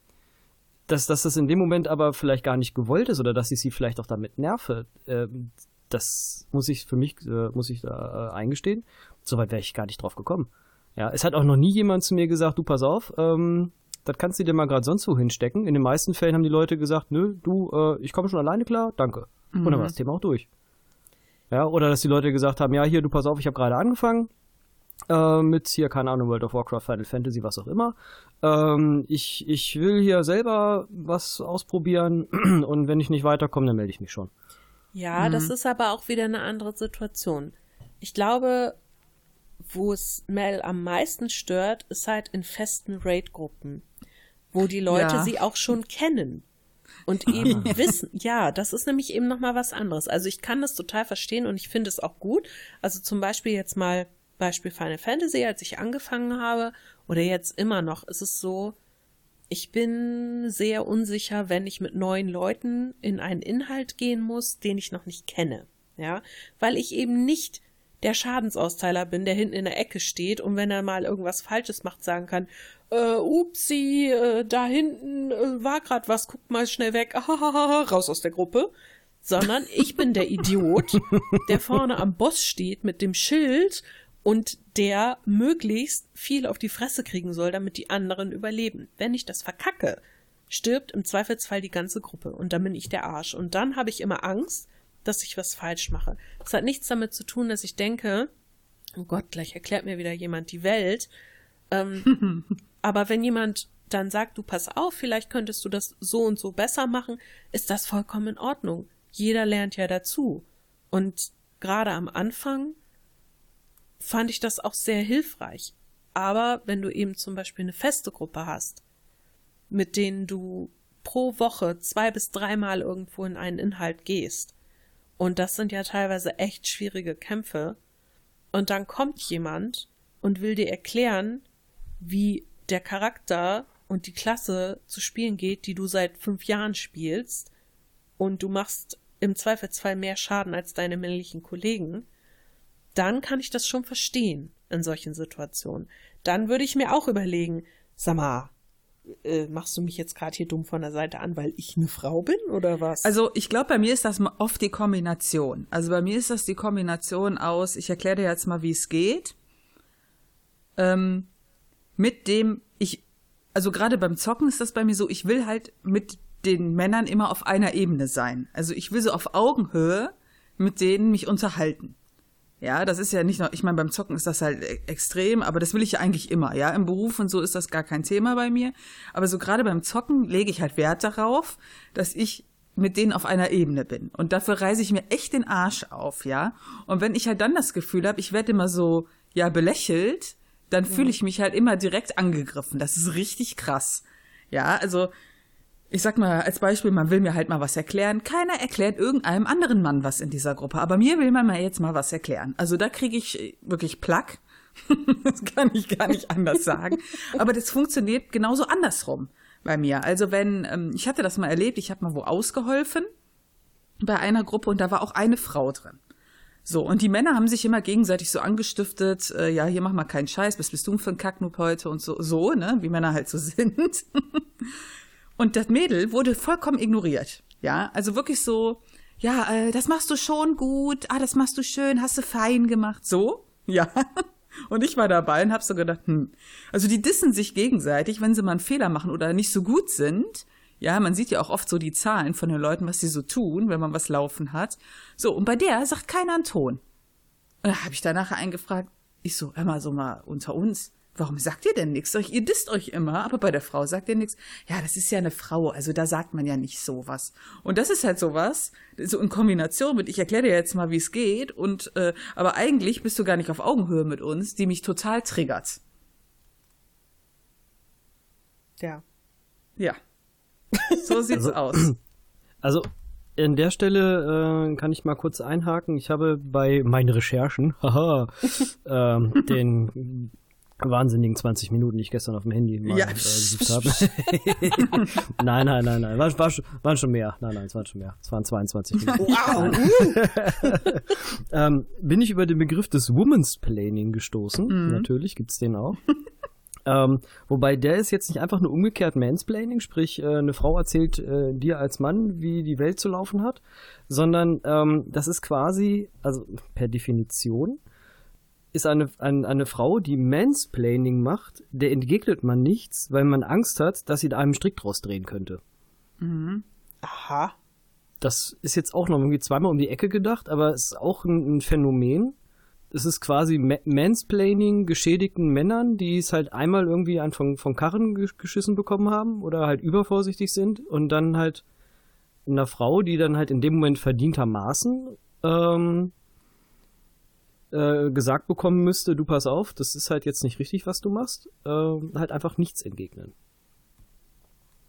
dass, dass das in dem Moment aber vielleicht gar nicht gewollt ist oder dass ich sie vielleicht auch damit nerve, ähm, das muss ich für mich äh, muss ich da äh, eingestehen. Soweit wäre ich gar nicht drauf gekommen. Ja, es hat auch noch nie jemand zu mir gesagt, du pass auf, ähm, das kannst du dir mal gerade sonst wo hinstecken. In den meisten Fällen haben die Leute gesagt, nö, du, äh, ich komme schon alleine klar, danke. Und dann war das Thema auch durch. Ja, oder dass die Leute gesagt haben, ja, hier, du pass auf, ich habe gerade angefangen äh, mit hier, keine Ahnung, World of Warcraft, Final Fantasy, was auch immer. Ähm, ich, ich will hier selber was ausprobieren und wenn ich nicht weiterkomme, dann melde ich mich schon. Ja, das ist aber auch wieder eine andere Situation. Ich glaube, wo es Mel am meisten stört, ist halt in festen Raid-Gruppen, wo die Leute Ja. sie auch schon kennen und eben wissen, ja, das ist nämlich eben noch mal was anderes. Also ich kann das total verstehen und ich finde es auch gut. Also zum Beispiel jetzt mal Beispiel Final Fantasy, als ich angefangen habe oder jetzt immer noch, ist es so, ich bin sehr unsicher, wenn ich mit neuen Leuten in einen Inhalt gehen muss, den ich noch nicht kenne. Ja, weil ich eben nicht der Schadensausteiler bin, der hinten in der Ecke steht und wenn er mal irgendwas Falsches macht, sagen kann, äh, upsi, äh, da hinten äh, war grad was, guckt mal schnell weg, ahahaha, raus aus der Gruppe. Sondern ich bin der Idiot, der vorne am Boss steht mit dem Schild und der möglichst viel auf die Fresse kriegen soll, damit die anderen überleben. Wenn ich das verkacke, stirbt im Zweifelsfall die ganze Gruppe und dann bin ich der Arsch. Und dann habe ich immer Angst, dass ich was falsch mache. Das hat nichts damit zu tun, dass ich denke, oh Gott, gleich erklärt mir wieder jemand die Welt. Ähm, aber wenn jemand dann sagt, du pass auf, vielleicht könntest du das so und so besser machen, ist das vollkommen in Ordnung. Jeder lernt ja dazu. Und gerade am Anfang fand ich das auch sehr hilfreich. Aber wenn du eben zum Beispiel eine feste Gruppe hast, mit denen du pro Woche zwei bis dreimal irgendwo in einen Inhalt gehst, und das sind ja teilweise echt schwierige Kämpfe, und dann kommt jemand und will dir erklären, wie der Charakter und die Klasse zu spielen geht, die du seit fünf Jahren spielst, und du machst im Zweifelsfall mehr Schaden als deine männlichen Kollegen, dann kann ich das schon verstehen in solchen Situationen. Dann würde ich mir auch überlegen, sag mal, äh, machst du mich jetzt gerade hier dumm von der Seite an, weil ich eine Frau bin oder was? Also ich glaube, bei mir ist das oft die Kombination. Also bei mir ist das die Kombination aus, ich erkläre dir jetzt mal, wie es geht. Ähm, mit dem, ich, also gerade beim Zocken ist das bei mir so, ich will halt mit den Männern immer auf einer Ebene sein. Also ich will so auf Augenhöhe mit denen mich unterhalten. Ja, das ist ja nicht nur, ich meine, beim Zocken ist das halt e- extrem, aber das will ich ja eigentlich immer, ja. Im Beruf und so ist das gar kein Thema bei mir. Aber so gerade beim Zocken lege ich halt Wert darauf, dass ich mit denen auf einer Ebene bin. Und dafür reiße ich mir echt den Arsch auf, ja. Und wenn ich halt dann das Gefühl habe, ich werde immer so, ja, belächelt, dann fühle ich mich halt immer direkt angegriffen. Das ist richtig krass. Ja, also ich sag mal als Beispiel, man will mir halt mal was erklären. Keiner erklärt irgendeinem anderen Mann was in dieser Gruppe, aber mir will man mal jetzt mal was erklären. Also da kriege ich äh, wirklich Plack. das kann ich gar nicht anders sagen. Aber das funktioniert genauso andersrum bei mir. Also wenn, ähm, ich hatte das mal erlebt, ich habe mal wo ausgeholfen bei einer Gruppe und da war auch eine Frau drin. So, und die Männer haben sich immer gegenseitig so angestiftet, äh, ja, hier mach mal keinen Scheiß, was bist du für ein Kacknoob heute und so, so, ne, wie Männer halt so sind. Und das Mädel wurde vollkommen ignoriert. Ja, also wirklich so, ja, äh, das machst du schon gut, ah, das machst du schön, hast du fein gemacht. So, ja. Und ich war dabei und hab so gedacht, hm. Also die dissen sich gegenseitig, wenn sie mal einen Fehler machen oder nicht so gut sind. Ja, man sieht ja auch oft so die Zahlen von den Leuten, was sie so tun, wenn man was laufen hat. So, und bei der sagt keiner einen Ton. Und da habe ich danach eingefragt, ich so, mal so mal unter uns, warum sagt ihr denn nichts? Ihr disst euch immer, aber bei der Frau sagt ihr nichts. Ja, das ist ja eine Frau, also da sagt man ja nicht sowas. Und das ist halt sowas, so in Kombination mit, ich erkläre dir jetzt mal, wie es geht, und äh, aber eigentlich bist du gar nicht auf Augenhöhe mit uns, die mich total triggert. Ja. Ja. So sieht's Also- aus. Also an der Stelle äh, kann ich mal kurz einhaken. Ich habe bei meinen Recherchen haha, ähm, den wahnsinnigen 20 Minuten, die ich gestern auf dem Handy mal Ja. äh, gesucht habe. nein, nein, nein, nein. War, war, waren schon mehr. Nein, nein, es waren schon mehr. Es waren 22 Minuten. Wow. ähm, bin ich über den Begriff des Woman's Planning gestoßen. Mhm. Natürlich gibt's den auch. Ähm, wobei der ist jetzt nicht einfach nur umgekehrt Mansplaining, sprich äh, eine Frau erzählt äh, dir als Mann, wie die Welt zu laufen hat, sondern ähm, das ist quasi, also per Definition, ist eine, ein, eine Frau, die Mansplaining macht, der entgegnet man nichts, weil man Angst hat, dass sie da einem Strick draus drehen könnte. Aha. Das ist jetzt auch noch irgendwie zweimal um die Ecke gedacht, aber es ist auch ein, ein Phänomen. Es ist quasi Ma Mansplaining geschädigten Männern, die es halt einmal irgendwie einen von, von Karren gesch- geschissen bekommen haben oder halt übervorsichtig sind und dann halt einer Frau, die dann halt in dem Moment verdientermaßen ähm, äh, gesagt bekommen müsste, du pass auf, das ist halt jetzt nicht richtig, was du machst, ähm, halt einfach nichts entgegnen.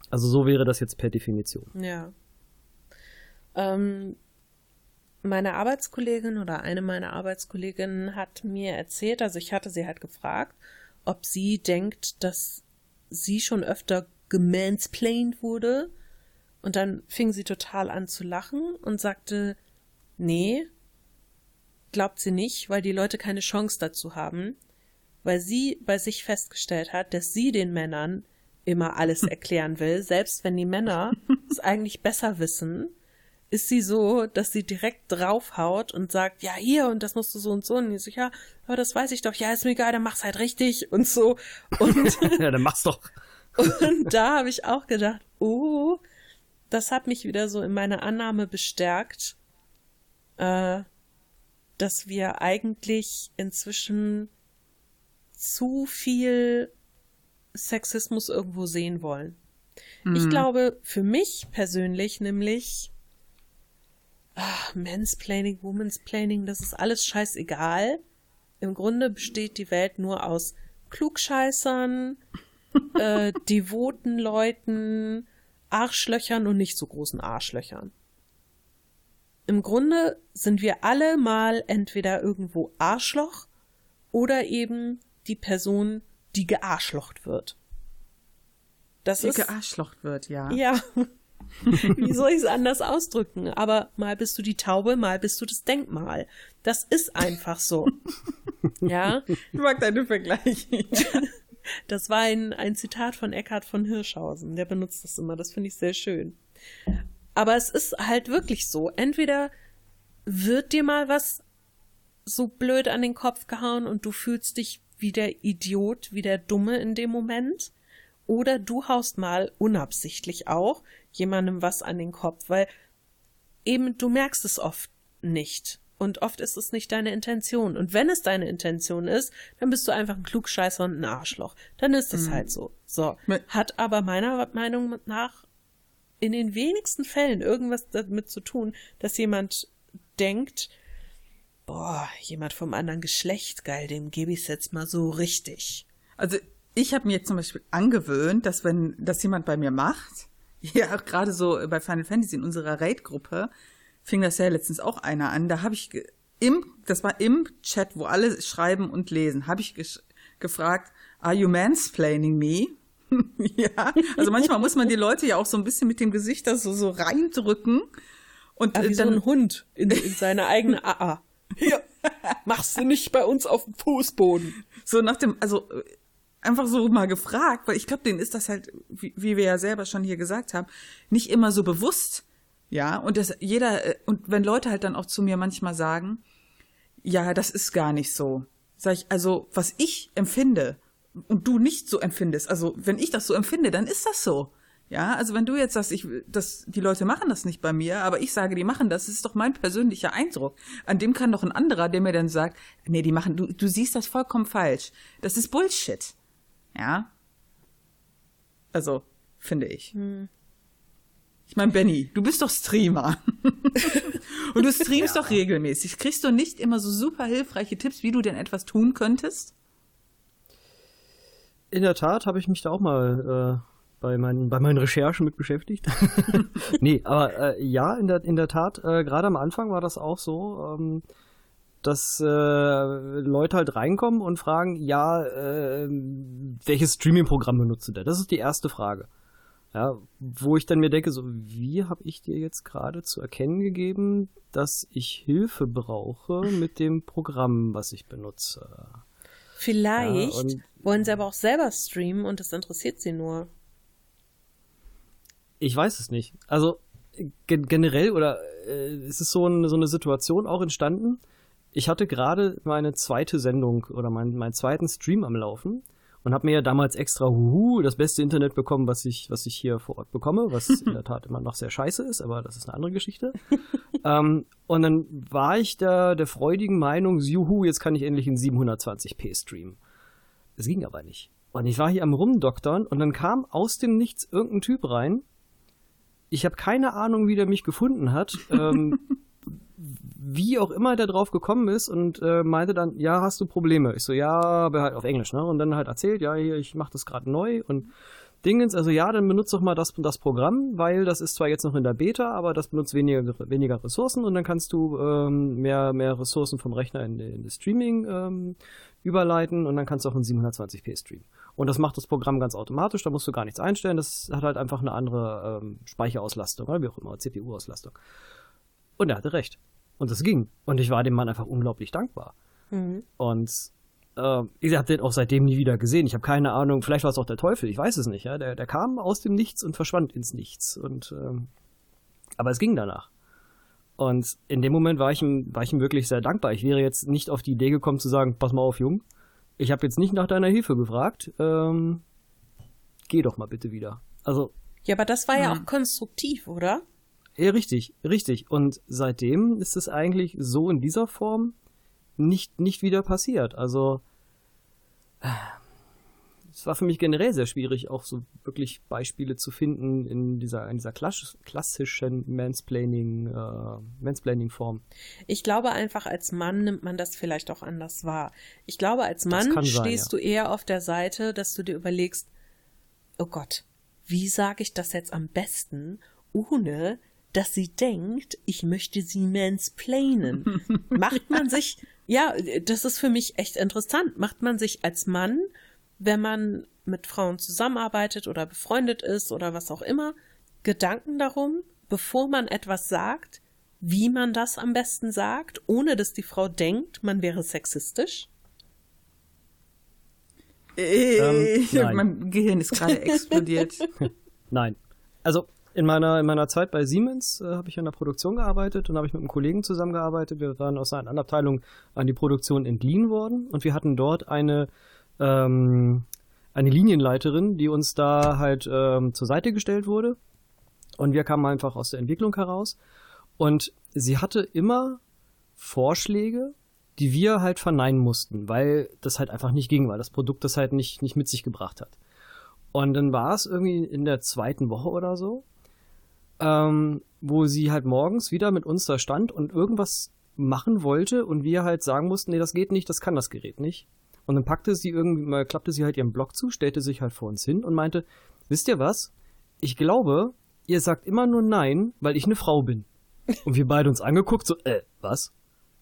Also so wäre das jetzt per Definition. Ja. Ähm, meine Arbeitskollegin oder eine meiner Arbeitskolleginnen hat mir erzählt, also ich hatte sie halt gefragt, ob sie denkt, dass sie schon öfter gemansplained wurde. Und dann fing sie total an zu lachen und sagte, nee, glaubt sie nicht, weil die Leute keine Chance dazu haben, weil sie bei sich festgestellt hat, dass sie den Männern immer alles erklären will, selbst wenn die Männer es eigentlich besser wissen, ist sie so, dass sie direkt draufhaut und sagt, ja, hier, und das musst du so und so. Und ich so, ja, aber das weiß ich doch, ja, ist mir egal, dann mach's halt richtig und so. Und, ja, dann mach's doch. und da habe ich auch gedacht, oh, das hat mich wieder so in meiner Annahme bestärkt, äh, dass wir eigentlich inzwischen zu viel Sexismus irgendwo sehen wollen. Ich glaube, für mich persönlich nämlich, ah, Mansplaining, Womansplaining, das ist alles scheißegal. Im Grunde besteht die Welt nur aus Klugscheißern, äh, devoten Leuten, Arschlöchern und nicht so großen Arschlöchern. Im Grunde sind wir alle mal entweder irgendwo Arschloch oder eben die Person, die gearschlocht wird. Das Die ist gearschlocht wird, ja. ja. Wie soll ich es anders ausdrücken? Aber mal bist du die Taube, mal bist du das Denkmal. Das ist einfach so. ja, Ich mag deine Vergleiche. das war ein, ein Zitat von Eckhard von Hirschhausen. Der benutzt das immer. Das finde ich sehr schön. Aber es ist halt wirklich so. Entweder wird dir mal was so blöd an den Kopf gehauen und du fühlst dich wie der Idiot, wie der Dumme in dem Moment. Oder du haust mal unabsichtlich auch jemandem was an den Kopf, weil eben du merkst es oft nicht. Und oft ist es nicht deine Intention. Und wenn es deine Intention ist, dann bist du einfach ein Klugscheißer und ein Arschloch. Dann ist es halt so. So. Hat aber meiner Meinung nach in den wenigsten Fällen irgendwas damit zu tun, dass jemand denkt, boah, jemand vom anderen Geschlecht, geil, dem gebe ich jetzt mal so richtig. Also ich habe mir jetzt zum Beispiel angewöhnt, dass wenn das jemand bei mir macht, ja auch gerade so bei Final Fantasy in unserer Raid-Gruppe, fing das ja letztens auch einer an, da habe ich im, das war im Chat, wo alle schreiben und lesen, habe ich gefragt, are you mansplaining me? ja, also manchmal muss man die Leute ja auch so ein bisschen mit dem Gesicht da so, so reindrücken. Und Aber äh, wie so dann, ein Hund in, in seine eigene AA. Hier, machst du nicht bei uns auf dem Fußboden. So nach dem, also äh, einfach so mal gefragt, weil ich glaube, denen ist das halt, wie, wie wir ja selber schon hier gesagt haben, nicht immer so bewusst. Ja, und das jeder, äh, und wenn Leute halt dann auch zu mir manchmal sagen, ja, das ist gar nicht so. Sag ich, also, was ich empfinde und du nicht so empfindest, also wenn ich das so empfinde, dann ist das so. Ja, also wenn du jetzt sagst, ich, das, die Leute machen das nicht bei mir, aber ich sage, die machen das, das ist doch mein persönlicher Eindruck. An dem kann doch ein anderer, der mir dann sagt, nee, die machen, du, du siehst das vollkommen falsch. Das ist Bullshit. Ja. Also, finde ich. Hm. Ich meine, Benny, du bist doch Streamer. Und du streamst ja. doch regelmäßig. Kriegst du nicht immer so super hilfreiche Tipps, wie du denn etwas tun könntest? In der Tat habe ich mich da auch mal äh, bei, meinen, bei meinen Recherchen mit beschäftigt. nee, aber äh, ja, in der, in der Tat, äh, gerade am Anfang war das auch so, ähm, dass äh, Leute halt reinkommen und fragen, ja, äh, welches Streaming-Programm benutzt du denn? Das ist die erste Frage. Ja, wo ich dann mir denke, so, wie habe ich dir jetzt gerade zu erkennen gegeben, dass ich Hilfe brauche mit dem Programm, was ich benutze? Vielleicht ja, wollen sie aber auch selber streamen und das interessiert sie nur. Ich weiß es nicht. Also gen generell oder äh, es ist so, ein, so eine Situation auch entstanden. Ich hatte gerade meine zweite Sendung oder mein, meinen zweiten Stream am Laufen und habe mir ja damals extra huhu, das beste Internet bekommen, was ich, was ich hier vor Ort bekomme, was in der Tat immer noch sehr scheiße ist, aber das ist eine andere Geschichte. ähm, und dann war ich da der freudigen Meinung, juhu, jetzt kann ich endlich in 720p streamen. Es ging aber nicht. Und ich war hier am Rumdoktern und dann kam aus dem Nichts irgendein Typ rein, ich habe keine Ahnung, wie der mich gefunden hat. Ähm, wie auch immer der drauf gekommen ist und äh, meinte dann, ja, hast du Probleme? Ich so, ja, aber halt auf Englisch, ne? Und dann halt erzählt, ja, hier, ich mache das gerade neu und Dingens, also ja, dann benutzt doch mal das, das Programm, weil das ist zwar jetzt noch in der Beta, aber das benutzt weniger, weniger Ressourcen und dann kannst du ähm, mehr, mehr Ressourcen vom Rechner in, in das Streaming ähm, überleiten und dann kannst du auch in 720p streamen. Und das macht das Programm ganz automatisch, da musst du gar nichts einstellen, das hat halt einfach eine andere ähm, Speicherauslastung oder wie auch immer, CPU-Auslastung. Und er hatte recht. Und das ging. Und ich war dem Mann einfach unglaublich dankbar. Mhm. Und äh, ich habe den auch seitdem nie wieder gesehen. Ich habe keine Ahnung, vielleicht war es auch der Teufel, ich weiß es nicht. Ja? Der, der kam aus dem Nichts und verschwand ins Nichts. Und ähm, aber es ging danach. Und in dem Moment war ich, ihm, war ich ihm wirklich sehr dankbar. Ich wäre jetzt nicht auf die Idee gekommen zu sagen, pass mal auf, Jung, ich habe jetzt nicht nach deiner Hilfe gefragt. Ähm, geh doch mal bitte wieder. Also. Ja, aber das war ja hm. auch konstruktiv, oder? Ja, richtig, richtig. Und seitdem ist es eigentlich so in dieser Form nicht, nicht wieder passiert. Also es war für mich generell sehr schwierig, auch so wirklich Beispiele zu finden in dieser, in dieser klassischen Mansplaining, äh, Mansplaining-Form. Ich glaube einfach, als Mann nimmt man das vielleicht auch anders wahr. Ich glaube, als Mann stehst sein, ja. du eher auf der Seite, dass du dir überlegst, oh Gott, wie sage ich das jetzt am besten, ohne dass sie denkt, ich möchte sie mansplainen. Macht man sich, ja, das ist für mich echt interessant, macht man sich als Mann wenn man mit Frauen zusammenarbeitet oder befreundet ist oder was auch immer, Gedanken darum, bevor man etwas sagt, wie man das am besten sagt, ohne dass die Frau denkt, man wäre sexistisch? Äh, ähm, mein Gehirn ist gerade explodiert. nein. Also in meiner, in meiner Zeit bei Siemens äh, habe ich in der Produktion gearbeitet und habe ich mit einem Kollegen zusammengearbeitet. Wir waren aus einer anderen Abteilung an die Produktion entliehen worden und wir hatten dort eine ähm, eine Linienleiterin, die uns da halt ähm, zur Seite gestellt wurde. Und wir kamen einfach aus der Entwicklung heraus. Und sie hatte immer Vorschläge, die wir halt verneinen mussten, weil das halt einfach nicht ging, weil das Produkt das halt nicht, nicht mit sich gebracht hat. Und dann war es irgendwie in der zweiten Woche oder so, ähm, wo sie halt morgens wieder mit uns da stand und irgendwas machen wollte und wir halt sagen mussten, nee, das geht nicht, das kann das Gerät nicht. Und dann packte sie irgendwie mal, klappte sie halt ihren Blog zu, stellte sich halt vor uns hin und meinte, wisst ihr was? Ich glaube, ihr sagt immer nur nein, weil ich eine Frau bin. Und wir beide uns angeguckt, so, äh, was?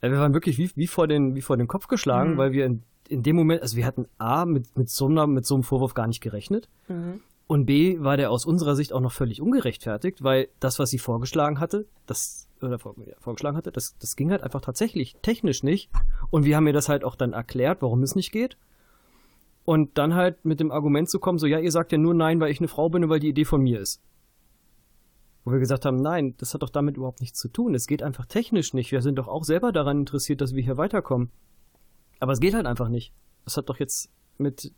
Ja, wir waren wirklich wie, wie, vor, den, wie vor den Kopf geschlagen, mhm. weil wir in, in dem Moment, also wir hatten A, mit, mit, so, einer, mit so einem Vorwurf gar nicht gerechnet. Mhm. Und B, war der aus unserer Sicht auch noch völlig ungerechtfertigt, weil das, was sie vorgeschlagen hatte, das oder vor, ja, vorgeschlagen hatte, das, das ging halt einfach tatsächlich technisch nicht. Und wir haben ihr das halt auch dann erklärt, warum es nicht geht. Und dann halt mit dem Argument zu kommen, so, ja, ihr sagt ja nur nein, weil ich eine Frau bin und weil die Idee von mir ist. Wo wir gesagt haben, nein, das hat doch damit überhaupt nichts zu tun. Es geht einfach technisch nicht. Wir sind doch auch selber daran interessiert, dass wir hier weiterkommen. Aber es geht halt einfach nicht. Das hat doch jetzt mit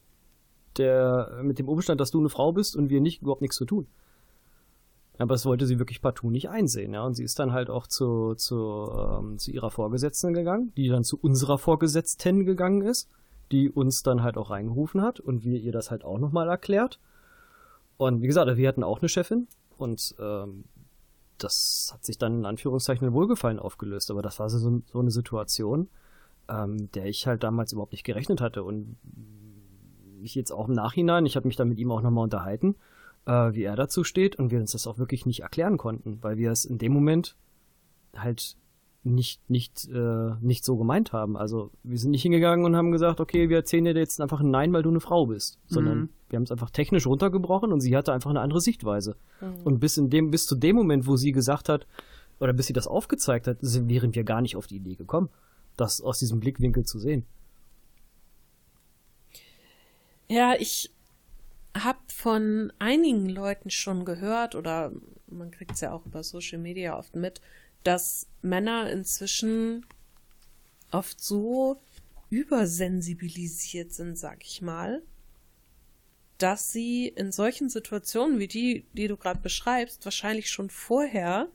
der, mit dem Umstand, dass du eine Frau bist und wir nicht, überhaupt nichts zu tun. Aber das wollte sie wirklich partout nicht einsehen, ja. Und sie ist dann halt auch zu, zu, ähm, zu ihrer Vorgesetzten gegangen, die dann zu unserer Vorgesetzten gegangen ist, die uns dann halt auch reingerufen hat und wir ihr das halt auch nochmal erklärt. Und wie gesagt, wir hatten auch eine Chefin und ähm, das hat sich dann in Anführungszeichen Wohlgefallen aufgelöst. Aber das war so, so eine Situation, ähm, der ich halt damals überhaupt nicht gerechnet hatte. Und ich jetzt auch im Nachhinein, ich habe mich dann mit ihm auch nochmal unterhalten, äh, wie er dazu steht und wir uns das auch wirklich nicht erklären konnten, weil wir es in dem Moment halt nicht, nicht, äh, nicht so gemeint haben. Also wir sind nicht hingegangen und haben gesagt, okay, wir erzählen dir jetzt einfach ein Nein, weil du eine Frau bist, sondern mhm. wir haben es einfach technisch runtergebrochen und sie hatte einfach eine andere Sichtweise. Mhm. Und bis in dem, bis zu dem Moment, wo sie gesagt hat, oder bis sie das aufgezeigt hat, sind, wären wir gar nicht auf die Idee gekommen, das aus diesem Blickwinkel zu sehen. Ja, ich habe von einigen Leuten schon gehört, oder man kriegt es ja auch über Social Media oft mit, dass Männer inzwischen oft so übersensibilisiert sind, sag ich mal, dass sie in solchen Situationen wie die, die du gerade beschreibst, wahrscheinlich schon vorher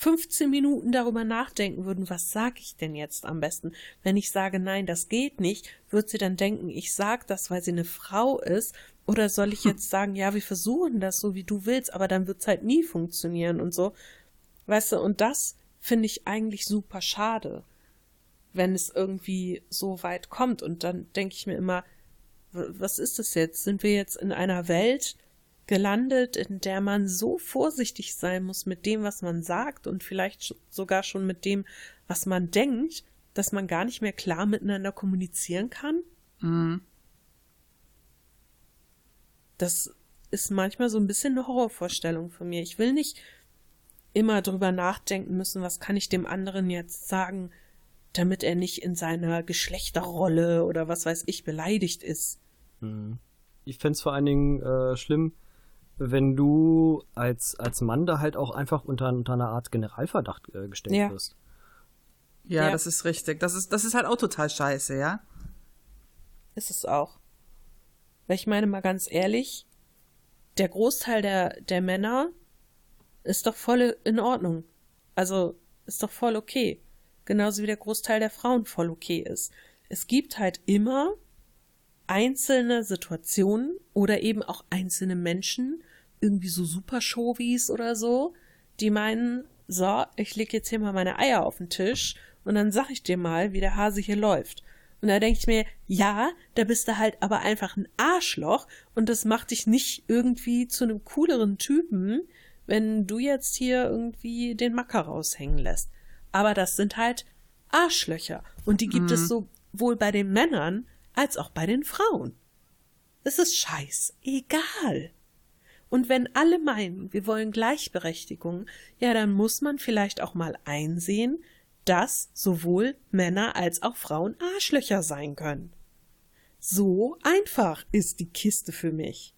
15 Minuten darüber nachdenken würden, was sag ich denn jetzt am besten? Wenn ich sage, nein, das geht nicht, wird sie dann denken, ich sag das, weil sie eine Frau ist, oder soll ich jetzt sagen, ja, wir versuchen das so, wie du willst, aber dann wird's halt nie funktionieren und so. Weißt du, und das finde ich eigentlich super schade, wenn es irgendwie so weit kommt. Und dann denke ich mir immer, was ist das jetzt? Sind wir jetzt in einer Welt, gelandet, in der man so vorsichtig sein muss mit dem, was man sagt und vielleicht sogar schon mit dem, was man denkt, dass man gar nicht mehr klar miteinander kommunizieren kann? Mhm. Das ist manchmal so ein bisschen eine Horrorvorstellung von mir. Ich will nicht immer drüber nachdenken müssen, was kann ich dem anderen jetzt sagen, damit er nicht in seiner Geschlechterrolle oder was weiß ich beleidigt ist. Mhm. Ich fände es vor allen Dingen äh, schlimm, wenn du als, als Mann da halt auch einfach unter, unter einer Art Generalverdacht äh, gestellt ja. wirst. Ja, ja, das ist richtig. Das ist, das ist halt auch total scheiße, ja? Ist es auch. Weil ich meine mal ganz ehrlich, der Großteil der, der Männer ist doch voll in Ordnung. Also ist doch voll okay. Genauso wie der Großteil der Frauen voll okay ist. Es gibt halt immer einzelne Situationen oder eben auch einzelne Menschen, irgendwie so super Showies oder so, die meinen, so, ich leg jetzt hier mal meine Eier auf den Tisch und dann sag ich dir mal, wie der Hase hier läuft. Und da denke ich mir, ja, da bist du halt aber einfach ein Arschloch und das macht dich nicht irgendwie zu einem cooleren Typen, wenn du jetzt hier irgendwie den Macker raushängen lässt. Aber das sind halt Arschlöcher und die gibt mhm. es sowohl bei den Männern als auch bei den Frauen. Es ist scheiß egal. Und wenn alle meinen, wir wollen Gleichberechtigung, ja, dann muss man vielleicht auch mal einsehen, dass sowohl Männer als auch Frauen Arschlöcher sein können. So einfach ist die Kiste für mich.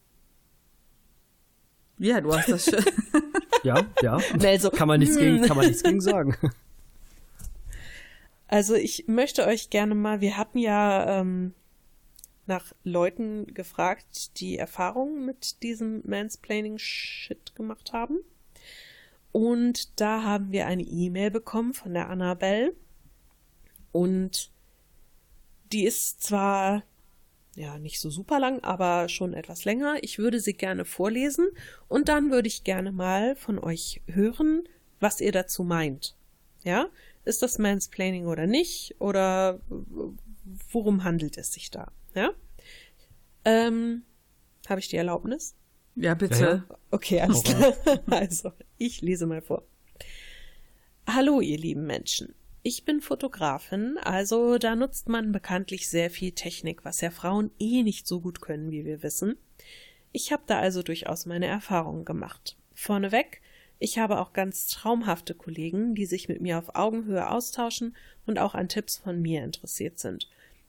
Ja, du hast das schon. ja, ja. Also, kann man nichts gegen, kann man nichts gegen sagen. Also ich möchte euch gerne mal, wir hatten ja ähm, nach Leuten gefragt, die Erfahrungen mit diesem Mansplaining-Shit gemacht haben. Und da haben wir eine E-Mail bekommen von der Annabelle. Und die ist zwar ja nicht so super lang, aber schon etwas länger. Ich würde sie gerne vorlesen und dann würde ich gerne mal von euch hören, was ihr dazu meint. Ja, ist das Mansplaining oder nicht? Oder worum handelt es sich da? Ja? Ähm, Habe ich die Erlaubnis? Ja, bitte. Ja, Okay, alles klar. Also, ich lese mal vor. Hallo, ihr lieben Menschen. Ich bin Fotografin, also da nutzt man bekanntlich sehr viel Technik, was ja Frauen eh nicht so gut können, wie wir wissen. Ich habe da also durchaus meine Erfahrungen gemacht. Vorneweg, ich habe auch ganz traumhafte Kollegen, die sich mit mir auf Augenhöhe austauschen und auch an Tipps von mir interessiert sind.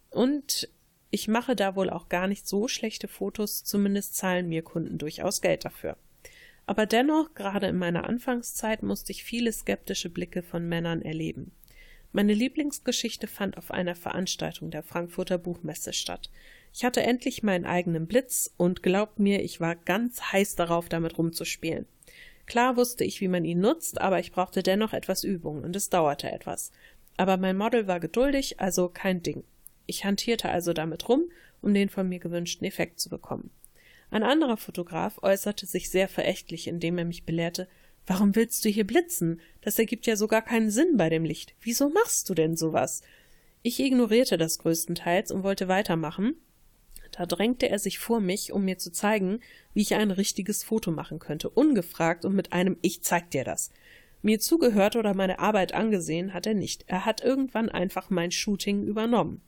Und Ich mache da wohl auch gar nicht so schlechte Fotos, zumindest zahlen mir Kunden durchaus Geld dafür. Aber dennoch, gerade in meiner Anfangszeit, musste ich viele skeptische Blicke von Männern erleben. Meine Lieblingsgeschichte fand auf einer Veranstaltung der Frankfurter Buchmesse statt. Ich hatte endlich meinen eigenen Blitz und glaubt mir, ich war ganz heiß darauf, damit rumzuspielen. Klar wusste ich, wie man ihn nutzt, aber ich brauchte dennoch etwas Übung und es dauerte etwas. Aber mein Model war geduldig, also kein Ding. Ich hantierte also damit rum, um den von mir gewünschten Effekt zu bekommen. Ein anderer Fotograf äußerte sich sehr verächtlich, indem er mich belehrte, Warum willst du hier blitzen? Das ergibt ja sogar keinen Sinn bei dem Licht. Wieso machst du denn sowas? Ich ignorierte das größtenteils und wollte weitermachen. Da drängte er sich vor mich, um mir zu zeigen, wie ich ein richtiges Foto machen könnte, ungefragt und mit einem Ich zeig dir das. Mir zugehört oder meine Arbeit angesehen hat er nicht. Er hat irgendwann einfach mein Shooting übernommen.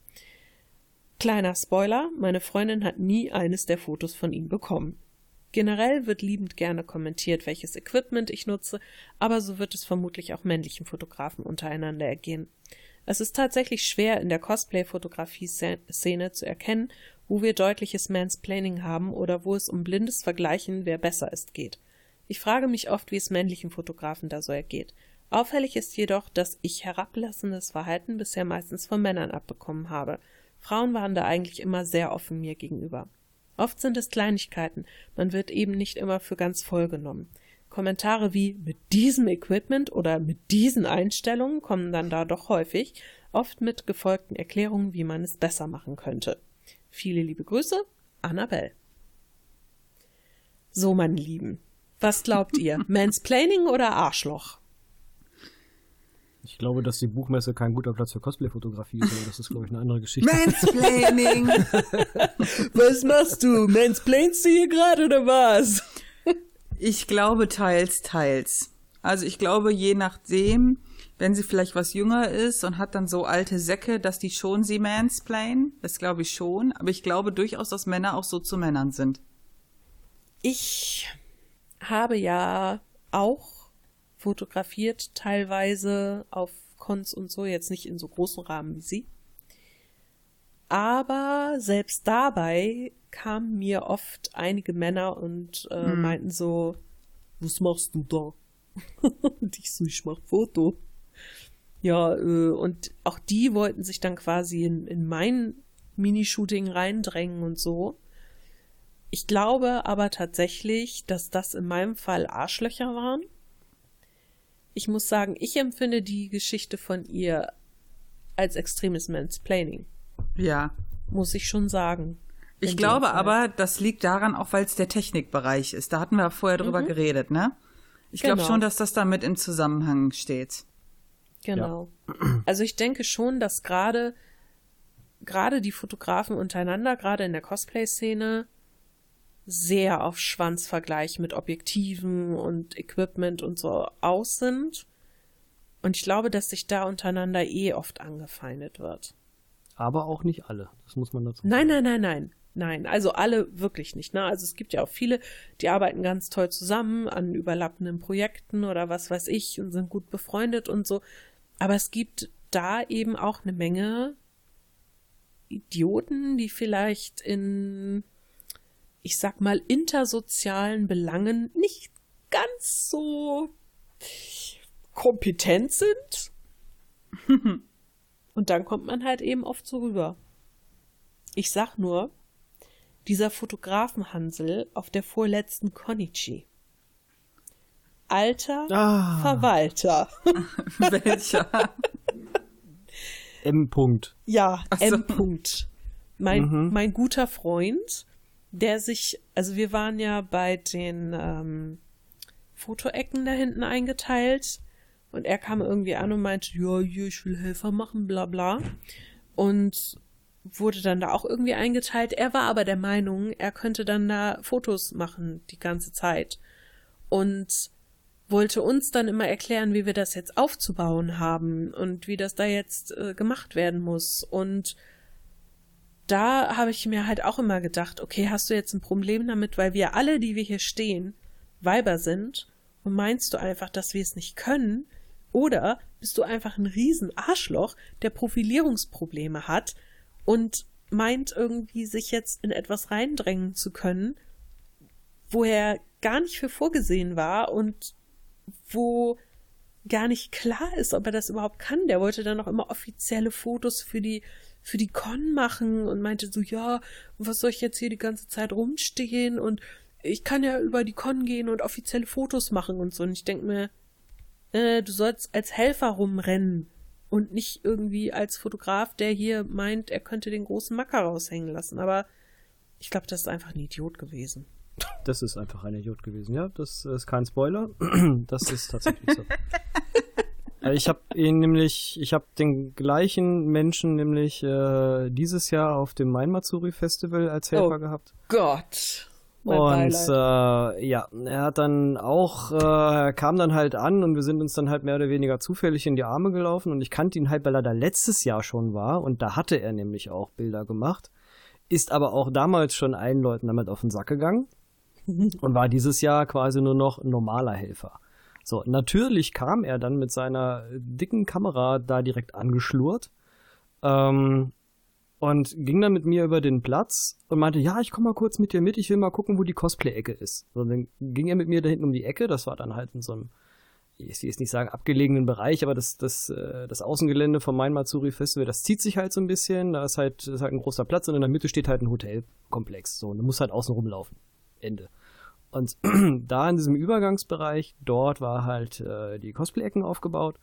Kleiner Spoiler, meine Freundin hat nie eines der Fotos von ihm bekommen. Generell wird liebend gerne kommentiert, welches Equipment ich nutze, aber so wird es vermutlich auch männlichen Fotografen untereinander ergehen. Es ist tatsächlich schwer in der Cosplay-Fotografie-Szene zu erkennen, wo wir deutliches Mansplaining haben oder wo es um blindes Vergleichen, wer besser ist, geht. Ich frage mich oft, wie es männlichen Fotografen da so ergeht. Auffällig ist jedoch, dass ich herablassendes Verhalten bisher meistens von Männern abbekommen habe. Frauen waren da eigentlich immer sehr offen mir gegenüber. Oft sind es Kleinigkeiten, man wird eben nicht immer für ganz voll genommen. Kommentare wie mit diesem Equipment oder mit diesen Einstellungen kommen dann da doch häufig, oft mit gefolgten Erklärungen, wie man es besser machen könnte. Viele liebe Grüße, Annabelle. So, meine Lieben, was glaubt ihr? Mansplaining oder Arschloch? Ich glaube, dass die Buchmesse kein guter Platz für Cosplay-Fotografie ist, aber das ist, glaube ich, eine andere Geschichte. Mansplaining! was machst du? Mansplainst du hier gerade oder was? ich glaube teils, teils. Also ich glaube, je nachdem, wenn sie vielleicht was jünger ist und hat dann so alte Säcke, dass die schon sie mansplainen. Das glaube ich schon. Aber ich glaube durchaus, dass Männer auch so zu Männern sind. Ich habe ja auch fotografiert, teilweise auf Cons und so, jetzt nicht in so großen Rahmen wie sie. Aber selbst dabei kamen mir oft einige Männer und äh, hm. meinten so, was machst du da? und ich so, ich mach Foto. Ja, äh, und auch die wollten sich dann quasi in, in mein Minishooting reindrängen und so. Ich glaube aber tatsächlich, dass das in meinem Fall Arschlöcher waren ich muss sagen, ich empfinde die Geschichte von ihr als extremes Mansplaining. Ja. Muss ich schon sagen. Ich glaube aber, das liegt daran, auch weil es der Technikbereich ist. Da hatten wir vorher drüber mhm. geredet, ne? Ich genau. glaube schon, dass das damit im Zusammenhang steht. Genau. Ja. Also ich denke schon, dass gerade gerade die Fotografen untereinander, gerade in der Cosplay-Szene, sehr auf Schwanzvergleich mit Objektiven und Equipment und so aus sind. Und ich glaube, dass sich da untereinander eh oft angefeindet wird. Aber auch nicht alle. Das muss man dazu sagen. Nein, nein, nein, nein. Nein, also alle wirklich nicht. Ne? Also es gibt ja auch viele, die arbeiten ganz toll zusammen an überlappenden Projekten oder was weiß ich und sind gut befreundet und so. Aber es gibt da eben auch eine Menge Idioten, die vielleicht in ich sag mal, intersozialen Belangen nicht ganz so kompetent sind. Und dann kommt man halt eben oft so rüber. Ich sag nur, dieser Fotografenhansel auf der vorletzten Konichi. Alter ah. Verwalter. Welcher? M. -Punkt. Ja, so. M. -Punkt. Mein, mhm. mein guter Freund, der sich, also wir waren ja bei den ähm, Fotoecken da hinten eingeteilt und er kam irgendwie an und meinte, ja, hier, ich will Helfer machen, bla bla. Und wurde dann da auch irgendwie eingeteilt. Er war aber der Meinung, er könnte dann da Fotos machen die ganze Zeit. Und wollte uns dann immer erklären, wie wir das jetzt aufzubauen haben und wie das da jetzt äh, gemacht werden muss. Und da habe ich mir halt auch immer gedacht, okay, hast du jetzt ein Problem damit, weil wir alle, die wir hier stehen, Weiber sind und meinst du einfach, dass wir es nicht können? Oder bist du einfach ein Riesenarschloch, der Profilierungsprobleme hat und meint irgendwie sich jetzt in etwas reindrängen zu können, wo er gar nicht für vorgesehen war und wo gar nicht klar ist, ob er das überhaupt kann. Der wollte dann auch immer offizielle Fotos für die für die Con machen und meinte so, ja, was soll ich jetzt hier die ganze Zeit rumstehen und ich kann ja über die Con gehen und offizielle Fotos machen und so. Und ich denke mir, äh, du sollst als Helfer rumrennen und nicht irgendwie als Fotograf, der hier meint, er könnte den großen Macker raushängen lassen. Aber ich glaube, das ist einfach ein Idiot gewesen. Das ist einfach ein Idiot gewesen, ja. Das ist kein Spoiler. Das ist tatsächlich so. Ich habe ihn nämlich, ich habe den gleichen Menschen nämlich äh, dieses Jahr auf dem Main Matsuri Festival als Helfer oh gehabt. Gott. Mein und äh, ja, er hat dann auch, äh, kam dann halt an und wir sind uns dann halt mehr oder weniger zufällig in die Arme gelaufen und ich kannte ihn halt, weil er da letztes Jahr schon war und da hatte er nämlich auch Bilder gemacht, ist aber auch damals schon allen Leuten damit auf den Sack gegangen und war dieses Jahr quasi nur noch normaler Helfer. So, natürlich kam er dann mit seiner dicken Kamera da direkt angeschlurrt ähm, und ging dann mit mir über den Platz und meinte, ja, ich komme mal kurz mit dir mit, ich will mal gucken, wo die Cosplay-Ecke ist. So, dann ging er mit mir da hinten um die Ecke, das war dann halt in so einem, ich will jetzt nicht sagen abgelegenen Bereich, aber das, das, äh, das Außengelände vom Main Matsuri Festival, das zieht sich halt so ein bisschen, da ist halt, ist halt ein großer Platz und in der Mitte steht halt ein Hotelkomplex, so, und du musst halt außen rumlaufen. Ende. Und da in diesem Übergangsbereich, dort war halt äh, die Cosplay-Ecken aufgebaut.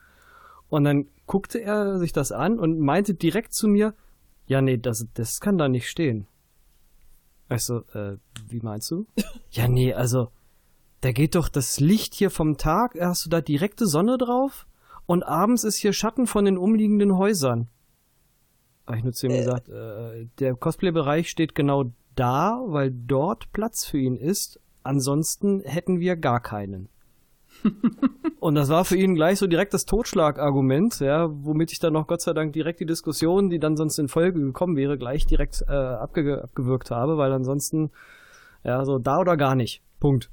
Und dann guckte er sich das an und meinte direkt zu mir, ja, nee, das, das kann da nicht stehen. Also, äh, wie meinst du? ja, nee, also, da geht doch das Licht hier vom Tag, hast du da direkte Sonne drauf? Und abends ist hier Schatten von den umliegenden Häusern. Habe ich nur zu ihm äh. gesagt, äh, der Cosplay-Bereich steht genau da, weil dort Platz für ihn ist, Ansonsten hätten wir gar keinen. und das war für ihn gleich so direkt das Totschlagargument, ja, womit ich dann noch Gott sei Dank direkt die Diskussion, die dann sonst in Folge gekommen wäre, gleich direkt äh, abge abgewürgt habe, weil ansonsten, ja, so da oder gar nicht. Punkt.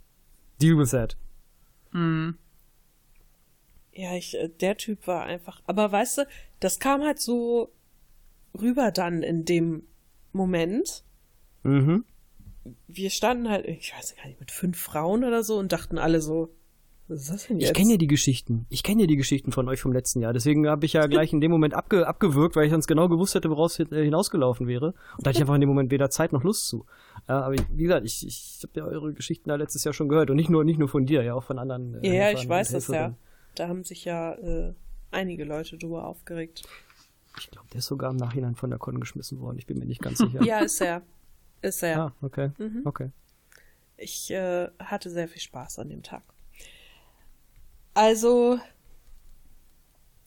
Deal with that. Mhm. Ja, ich, äh, der Typ war einfach, aber weißt du, das kam halt so rüber dann in dem Moment. Mhm wir standen halt, ich weiß gar nicht, mit fünf Frauen oder so und dachten alle so, was ist das denn jetzt? Ich kenne ja die Geschichten. Ich kenne ja die Geschichten von euch vom letzten Jahr. Deswegen habe ich ja gleich in dem Moment abge abgewürgt, weil ich sonst genau gewusst hätte, woraus äh, hinausgelaufen wäre. Und da hatte ich einfach in dem Moment weder Zeit noch Lust zu. Aber wie gesagt, ich, ich habe ja eure Geschichten da letztes Jahr schon gehört. Und nicht nur, nicht nur von dir, ja auch von anderen. Äh, ja, ich weiß das ja. Da haben sich ja äh, einige Leute drüber aufgeregt. Ich glaube, der ist sogar im Nachhinein von der Con geschmissen worden. Ich bin mir nicht ganz sicher. ja, ist er. Ist er. Ah, okay. Mhm. Okay. Ich äh, hatte sehr viel Spaß an dem Tag. Also,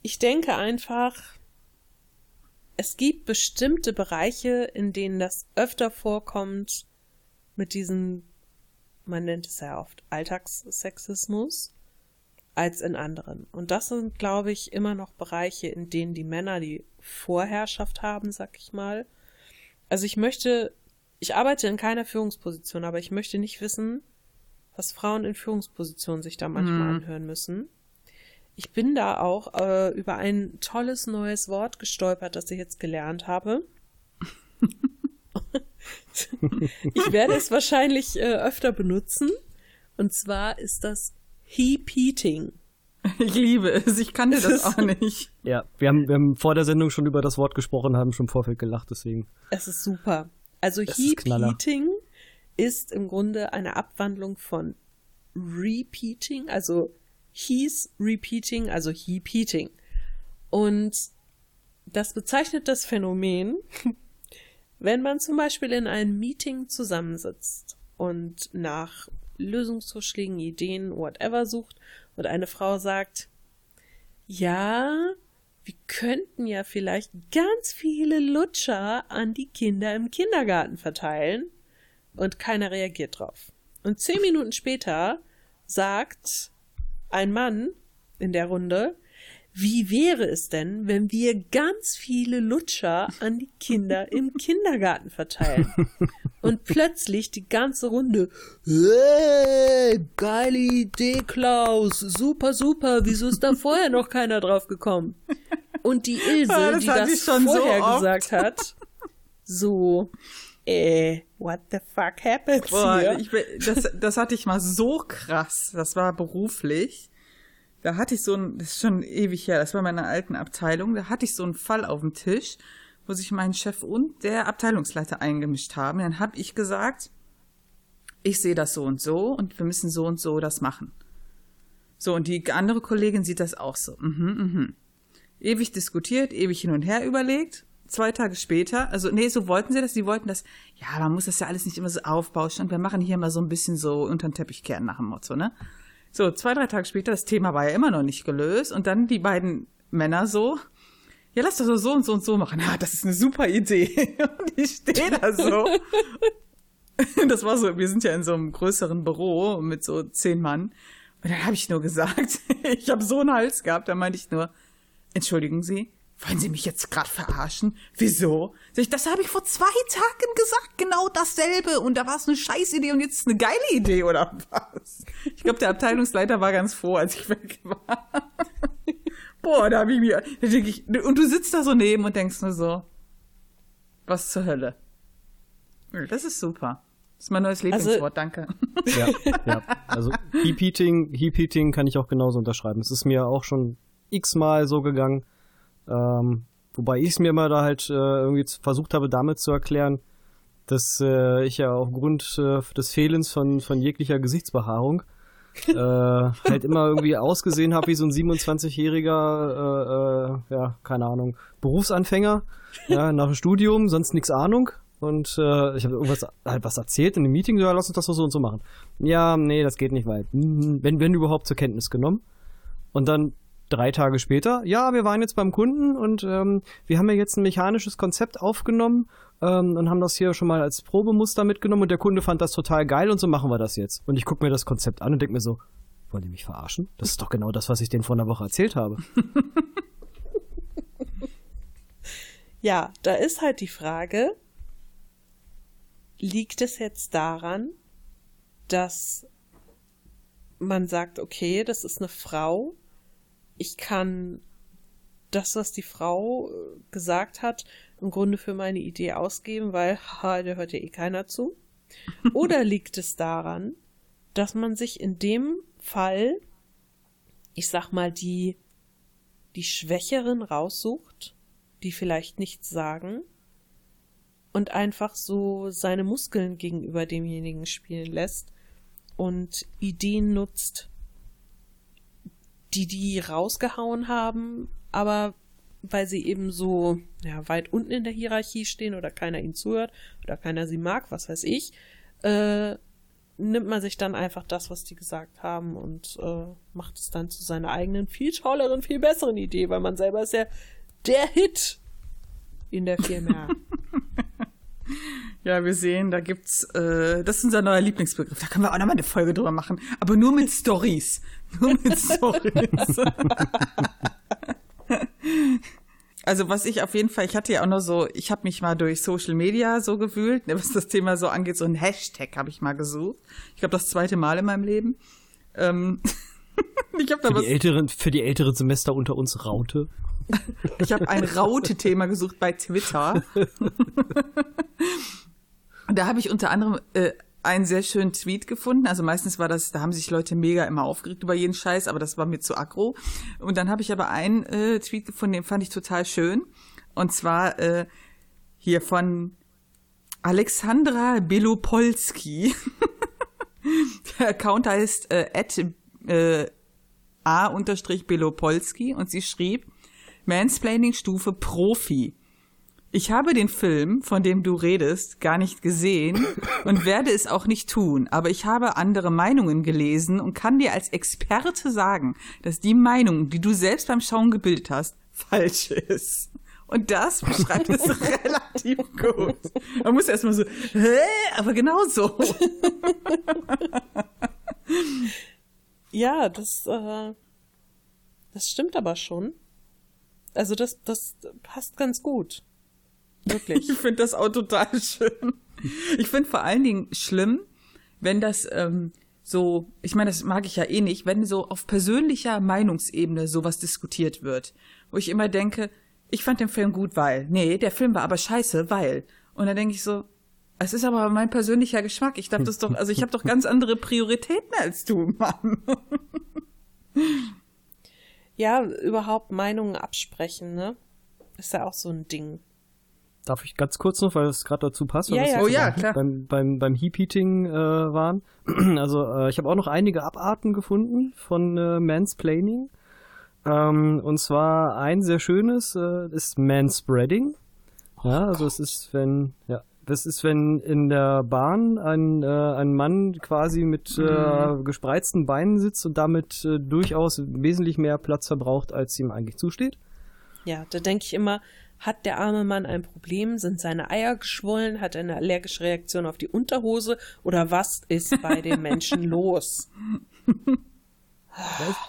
ich denke einfach, es gibt bestimmte Bereiche, in denen das öfter vorkommt mit diesem, man nennt es ja oft Alltagssexismus, als in anderen. Und das sind, glaube ich, immer noch Bereiche, in denen die Männer die Vorherrschaft haben, sag ich mal. Also ich möchte ich arbeite in keiner Führungsposition, aber ich möchte nicht wissen, was Frauen in Führungspositionen sich da manchmal mhm. anhören müssen. Ich bin da auch äh, über ein tolles neues Wort gestolpert, das ich jetzt gelernt habe. ich werde es wahrscheinlich äh, öfter benutzen. Und zwar ist das Heap-Eating. Ich liebe es, ich kannte das, das auch nicht. Ja, wir haben, wir haben vor der Sendung schon über das Wort gesprochen, haben schon im Vorfeld gelacht, deswegen. Es ist super. Also das Heap Heating ist im Grunde eine Abwandlung von Repeating, also He's Repeating, also Heap Heating. Und das bezeichnet das Phänomen, wenn man zum Beispiel in einem Meeting zusammensitzt und nach Lösungsvorschlägen, Ideen, whatever sucht und eine Frau sagt, ja, wir könnten ja vielleicht ganz viele Lutscher an die Kinder im Kindergarten verteilen und keiner reagiert drauf. Und zehn Minuten später sagt ein Mann in der Runde, wie wäre es denn, wenn wir ganz viele Lutscher an die Kinder im Kindergarten verteilen? Und plötzlich die ganze Runde, hey, geile Idee, Klaus, super, super, wieso ist da vorher noch keiner drauf gekommen? Und die Ilse, ja, die das vorher so gesagt hat, so, äh, what the fuck happens Boah, hier? ich, das, das hatte ich mal so krass. Das war beruflich. Da hatte ich so ein, das ist schon ewig her, das war meine alten Abteilung, da hatte ich so einen Fall auf dem Tisch, wo sich mein Chef und der Abteilungsleiter eingemischt haben. Dann habe ich gesagt, ich sehe das so und so und wir müssen so und so das machen. So, und die andere Kollegin sieht das auch so. Mhm, mhm. Ewig diskutiert, ewig hin und her überlegt. Zwei Tage später, also nee, so wollten sie das, sie wollten das, ja, man muss das ja alles nicht immer so aufbauschen und wir machen hier mal so ein bisschen so unter den Teppich kehren nach dem Motto, ne? So, zwei, drei Tage später, das Thema war ja immer noch nicht gelöst und dann die beiden Männer so, ja, lass das doch so und so und so machen. Ja, das ist eine super Idee. Und ich stehe da so. Das war so, wir sind ja in so einem größeren Büro mit so zehn Mann. Und dann habe ich nur gesagt, ich habe so einen Hals gehabt, da meinte ich nur, entschuldigen Sie, wollen Sie mich jetzt gerade verarschen? Wieso? Das habe ich vor zwei Tagen gesagt, genau dasselbe. Und da war es eine Scheißidee und jetzt eine geile Idee, oder was? Ich glaube, der Abteilungsleiter war ganz froh, als ich weg war. Boah, da habe ich mir, da denk ich, und du sitzt da so neben und denkst nur so, was zur Hölle? Das ist super. Das ist mein neues Lieblingswort, danke. Ja, ja. Also Heap Eating, Heap Eating kann ich auch genauso unterschreiben. Es ist mir auch schon x-mal so gegangen. Ähm, wobei ich es mir immer da halt äh, irgendwie versucht habe, damit zu erklären, dass äh, ich ja aufgrund äh, des Fehlens von, von jeglicher Gesichtsbehaarung äh, halt immer irgendwie ausgesehen habe wie so ein 27-jähriger, äh, äh, ja, keine Ahnung, Berufsanfänger, ja, nach dem Studium, sonst nix Ahnung. Und äh, ich habe irgendwas halt was erzählt in einem Meeting, ja, lass uns das so und so machen. Ja, nee, das geht nicht, weil, hm, wenn, wenn überhaupt zur Kenntnis genommen. Und dann drei Tage später, ja, wir waren jetzt beim Kunden und ähm, wir haben ja jetzt ein mechanisches Konzept aufgenommen ähm, und haben das hier schon mal als Probemuster mitgenommen und der Kunde fand das total geil und so machen wir das jetzt. Und ich gucke mir das Konzept an und denke mir so, wollen die mich verarschen? Das ist doch genau das, was ich denen vor einer Woche erzählt habe. Ja, da ist halt die Frage, liegt es jetzt daran, dass man sagt, okay, das ist eine Frau, ich kann das, was die Frau äh, gesagt hat, im Grunde für meine Idee ausgeben, weil, haha, da hört ja eh keiner zu. Oder liegt es daran, dass man sich in dem Fall, ich sag mal, die, die Schwächeren raussucht, die vielleicht nichts sagen und einfach so seine Muskeln gegenüber demjenigen spielen lässt und Ideen nutzt, die die rausgehauen haben, aber weil sie eben so ja, weit unten in der Hierarchie stehen oder keiner ihnen zuhört oder keiner sie mag, was weiß ich, äh, nimmt man sich dann einfach das, was die gesagt haben und äh, macht es dann zu seiner eigenen, viel tolleren, viel besseren Idee, weil man selber ist ja der Hit in der Firma. Ja, wir sehen, da gibt's, äh, das ist unser neuer Lieblingsbegriff. Da können wir auch nochmal eine Folge drüber machen. Aber nur mit Stories. Nur mit Stories. also was ich auf jeden Fall, ich hatte ja auch noch so, ich habe mich mal durch Social Media so gewühlt, ne, was das Thema so angeht, so ein Hashtag habe ich mal gesucht. Ich glaube, das zweite Mal in meinem Leben. Ähm, ich habe da Für was die älteren, für die älteren Semester unter uns Raute. Ich habe ein Raute-Thema gesucht bei Twitter. Da habe ich unter anderem äh, einen sehr schönen Tweet gefunden. Also meistens war das, da haben sich Leute mega immer aufgeregt über jeden Scheiß, aber das war mir zu aggro. Und dann habe ich aber einen äh, Tweet gefunden, den fand ich total schön. Und zwar äh, hier von Alexandra Belopolski. Der Account heißt äh, at, äh, a-belopolski und sie schrieb, Mansplaining Stufe Profi. Ich habe den Film, von dem du redest, gar nicht gesehen und werde es auch nicht tun, aber ich habe andere Meinungen gelesen und kann dir als Experte sagen, dass die Meinung, die du selbst beim Schauen gebildet hast, falsch ist. Und das beschreibt es relativ gut. Man muss erstmal so, hä? Aber genau so. ja, das, äh, das stimmt aber schon. Also das, das passt ganz gut. Wirklich. Ich finde das auch total schön. Ich finde vor allen Dingen schlimm, wenn das ähm, so, ich meine, das mag ich ja eh nicht, wenn so auf persönlicher Meinungsebene sowas diskutiert wird. Wo ich immer denke, ich fand den Film gut, weil. Nee, der Film war aber scheiße, weil. Und dann denke ich so, es ist aber mein persönlicher Geschmack. Ich darf das doch, also ich habe doch ganz andere Prioritäten als du, Mann. Ja, überhaupt Meinungen absprechen, ne? Ist ja auch so ein Ding. Darf ich ganz kurz noch, weil es gerade dazu passt, weil Ja, wir ja, Oh ja, beim, klar. beim, beim, beim Heap-Eating äh, waren. Also äh, ich habe auch noch einige Abarten gefunden von äh, Mansplaining. Ähm, und zwar ein sehr schönes äh, ist Manspreading. Ja, also es ist, wenn, ja, das ist, wenn in der Bahn ein, äh, ein Mann quasi mit äh, gespreizten Beinen sitzt und damit äh, durchaus wesentlich mehr Platz verbraucht, als ihm eigentlich zusteht. Ja, da denke ich immer, hat der arme Mann ein Problem? Sind seine Eier geschwollen? Hat er eine allergische Reaktion auf die Unterhose? Oder was ist bei den Menschen los?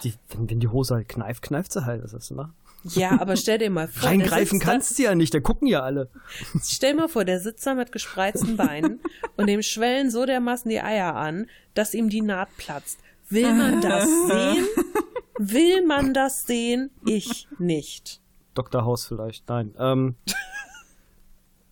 Die, wenn, die Hose halt kneift, kneift sie halt. Hast du machen? Ja, aber stell dir mal vor, der Reingreifen kannst du ja nicht, da gucken ja alle. Stell mal vor, der sitzt da mit gespreizten Beinen und dem schwellen so dermaßen die Eier an, dass ihm die Naht platzt. Will man das sehen? Will man das sehen? Ich nicht. Dr. House vielleicht, nein. Ähm,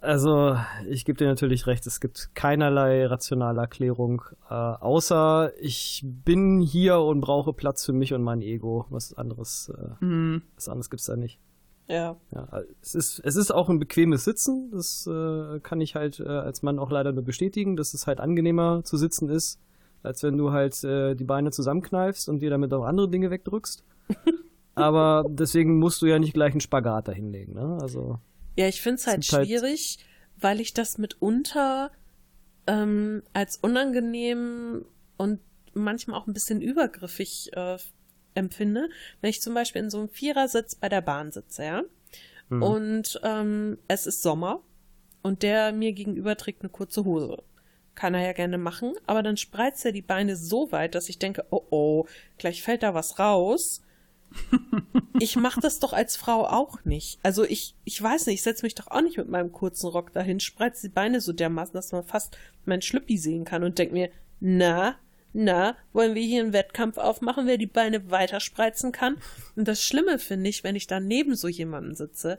also, ich gebe dir natürlich recht, es gibt keinerlei rationale Erklärung, äh, außer ich bin hier und brauche Platz für mich und mein Ego. Was anderes, äh, was anderes gibt's da nicht. Ja. Ja, es ist, es ist auch ein bequemes Sitzen. Das äh, kann ich halt äh, als Mann auch leider nur bestätigen, dass es halt angenehmer zu sitzen ist, als wenn du halt äh, die Beine zusammenkneifst und dir damit auch andere Dinge wegdrückst. Aber deswegen musst du ja nicht gleich einen Spagat dahinlegen. Ne? Also Ja, ich finde es halt sind halt- schwierig, weil ich das mitunter ähm, als unangenehm und manchmal auch ein bisschen übergriffig äh, empfinde, wenn ich zum Beispiel in so einem Vierersitz bei der Bahn sitze, ja, und ähm, es ist Sommer und der mir gegenüber trägt eine kurze Hose. Kann er ja gerne machen, aber dann spreizt er die Beine so weit, dass ich denke, oh oh, gleich fällt da was raus. Ich mache das doch als Frau auch nicht. Also ich, ich weiß nicht, ich setze mich doch auch nicht mit meinem kurzen Rock dahin, spreiz die Beine so dermaßen, dass man fast mein Schlüppi sehen kann und denk mir, na, na, wollen wir hier einen Wettkampf aufmachen, wer die Beine weiter spreizen kann? Und das Schlimme finde ich, wenn ich da neben so jemanden sitze,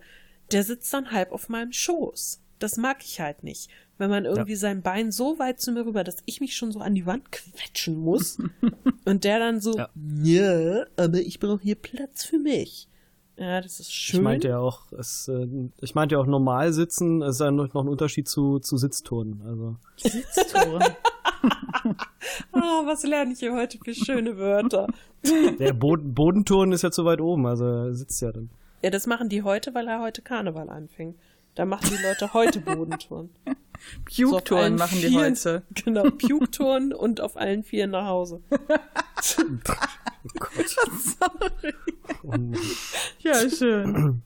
der sitzt dann halb auf meinem Schoß. Das mag ich halt nicht. Wenn man irgendwie sein Bein so weit zu mir rüber, dass ich mich schon so an die Wand quetschen muss und der dann so, Ja. ja, aber ich brauche hier Platz für mich. Ja, das ist schön. ich meinte ja auch, es, äh, ich meinte ja auch normal sitzen, es ist ja noch ein Unterschied zu, zu Sitzturnen. Also Sitztore. Ah, was lerne ich hier heute für schöne Wörter? der Boden, Bodenturnen ist ja zu weit oben, also er sitzt ja dann. Ja, das machen die heute, weil er heute Karneval anfing. Da machen die Leute heute Bodentouren. So Puke-Touren allen machen die Vieren- heute. Genau, Puke-Touren und auf allen Vieren nach Hause. Oh Gott. Oh Mann. Ja, schön.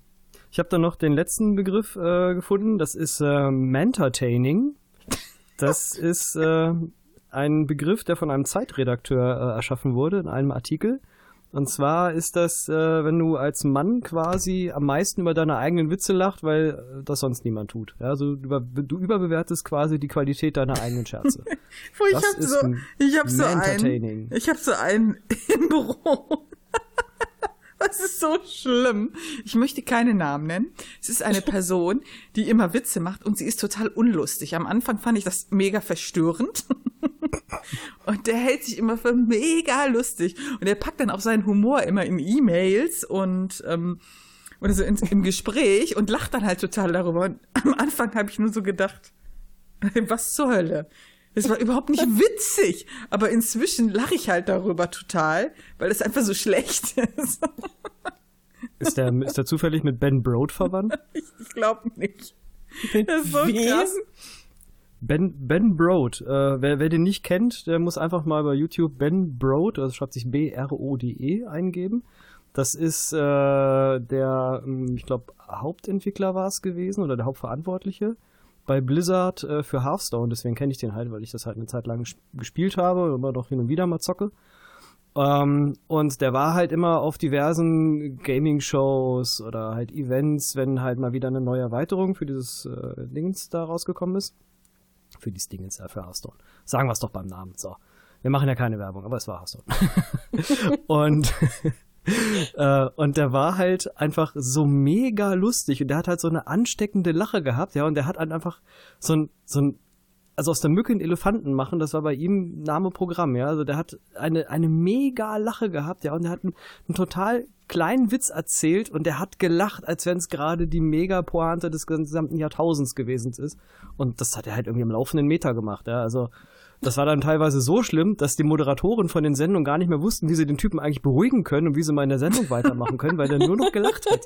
Ich habe da noch den letzten Begriff äh, gefunden. Das ist äh, Mantertaining. Das ist äh, ein Begriff, der von einem Zeitredakteur äh, erschaffen wurde in einem Artikel. Und zwar ist das, äh, wenn du als Mann quasi am meisten über deine eigenen Witze lacht, weil äh, das sonst niemand tut. Ja, also du, über, du überbewertest quasi die Qualität deiner eigenen Scherze. Ich Das hab ist so, ein ich hab so einen, ich hab so einen im Büro. Das ist so schlimm. Ich möchte keine Namen nennen. Es ist eine Person, die immer Witze macht und sie ist total unlustig. Am Anfang fand ich das mega verstörend. Und der hält sich immer für mega lustig. Und er packt dann auch seinen Humor immer in E-Mails und ähm, oder so in, im Gespräch und lacht dann halt total darüber. Und am Anfang habe ich nur so gedacht, was zur Hölle? Das war überhaupt nicht witzig, aber inzwischen lache ich halt darüber total, weil es einfach so schlecht ist. Ist der, ist der zufällig mit Ben Broad verwandt? Ich, ich glaube nicht. Das ist so Wem? krass. Ben, ben Broad, äh, wer, wer den nicht kennt, der muss einfach mal bei YouTube Ben Broad, also schreibt sich B-R-O-D-E, eingeben. Das ist äh, der, ähm, ich glaube, Hauptentwickler war es gewesen oder der Hauptverantwortliche bei Blizzard äh, für Hearthstone. Deswegen kenne ich den halt, weil ich das halt eine Zeit lang ges- gespielt habe und immer doch hin und wieder mal zocke. Ähm, und der war halt immer auf diversen Gaming-Shows oder halt Events, wenn halt mal wieder eine neue Erweiterung für dieses äh, Dings da rausgekommen ist. Für dieses Dingens, ja, für Hearthstone. Sagen wir es doch beim Namen. So. Wir machen ja keine Werbung, aber es war Hearthstone. und und der war halt einfach so mega lustig und der hat halt so eine ansteckende Lache gehabt, ja, und der hat halt einfach so ein, so ein also aus der Mücke einen Elefanten machen, das war bei ihm Name Programm, ja. Also der hat eine, eine mega Lache gehabt, ja, und der hat einen, einen total kleinen Witz erzählt und der hat gelacht, als wenn es gerade die mega Pointe des gesamten Jahrtausends gewesen ist. Und das hat er halt irgendwie am laufenden Meter gemacht, ja. Also das war dann teilweise so schlimm, dass die Moderatoren von den Sendungen gar nicht mehr wussten, wie sie den Typen eigentlich beruhigen können und wie sie mal in der Sendung weitermachen können, weil der nur noch gelacht hat.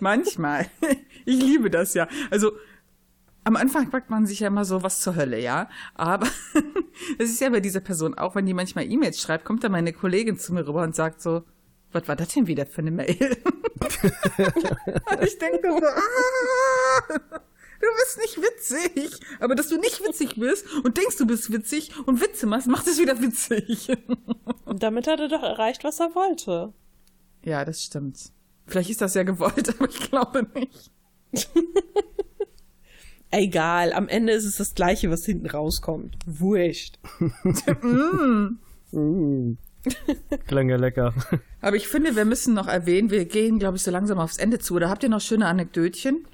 Manchmal. Ich liebe das ja. Also am Anfang fragt man sich ja immer so, was zur Hölle, ja. Aber es ist ja bei dieser Person auch, wenn die manchmal E-Mails schreibt, kommt dann meine Kollegin zu mir rüber und sagt so, was war das denn wieder für eine Mail? ich denke so, ah, du bist nicht witzig. Aber dass du nicht witzig bist und denkst, du bist witzig und Witze machst, macht es wieder witzig. und damit hat er doch erreicht, was er wollte. Ja, das stimmt. Vielleicht ist das ja gewollt, aber ich glaube nicht. Egal, am Ende ist es das Gleiche, was hinten rauskommt. Wurscht. mm. mm. Klang ja lecker. Aber ich finde, wir müssen noch erwähnen, wir gehen, glaube ich, so langsam aufs Ende zu. Oder habt ihr noch schöne Anekdötchen?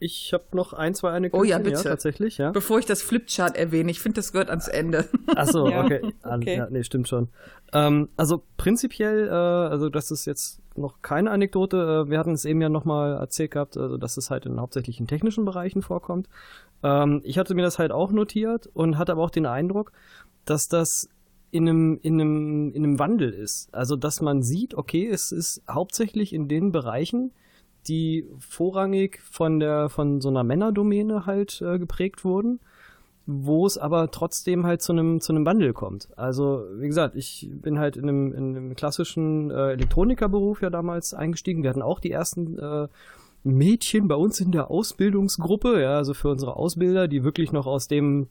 Ich habe noch ein, zwei Anekdoten. Oh ja, bitte. Ja, tatsächlich, ja. Bevor ich das Flipchart erwähne, ich finde, das gehört ans Ende. Ach so, ja. okay. okay. Ja, nee, stimmt schon. Ähm, also prinzipiell, äh, also das ist jetzt noch keine Anekdote. Äh, wir hatten es eben ja nochmal erzählt gehabt, also dass es halt in hauptsächlich in technischen Bereichen vorkommt. Ähm, ich hatte mir das halt auch notiert und hatte aber auch den Eindruck, dass das in einem, in einem, in einem Wandel ist. Also dass man sieht, okay, es ist hauptsächlich in den Bereichen, die vorrangig von der von so einer Männerdomäne halt äh, geprägt wurden, wo es aber trotzdem halt zu einem zu einem Wandel kommt. Also wie gesagt, ich bin halt in einem, in einem klassischen äh, Elektronikerberuf ja damals eingestiegen. Wir hatten auch die ersten äh, Mädchen bei uns in der Ausbildungsgruppe, ja, also für unsere Ausbilder, die wirklich noch aus dem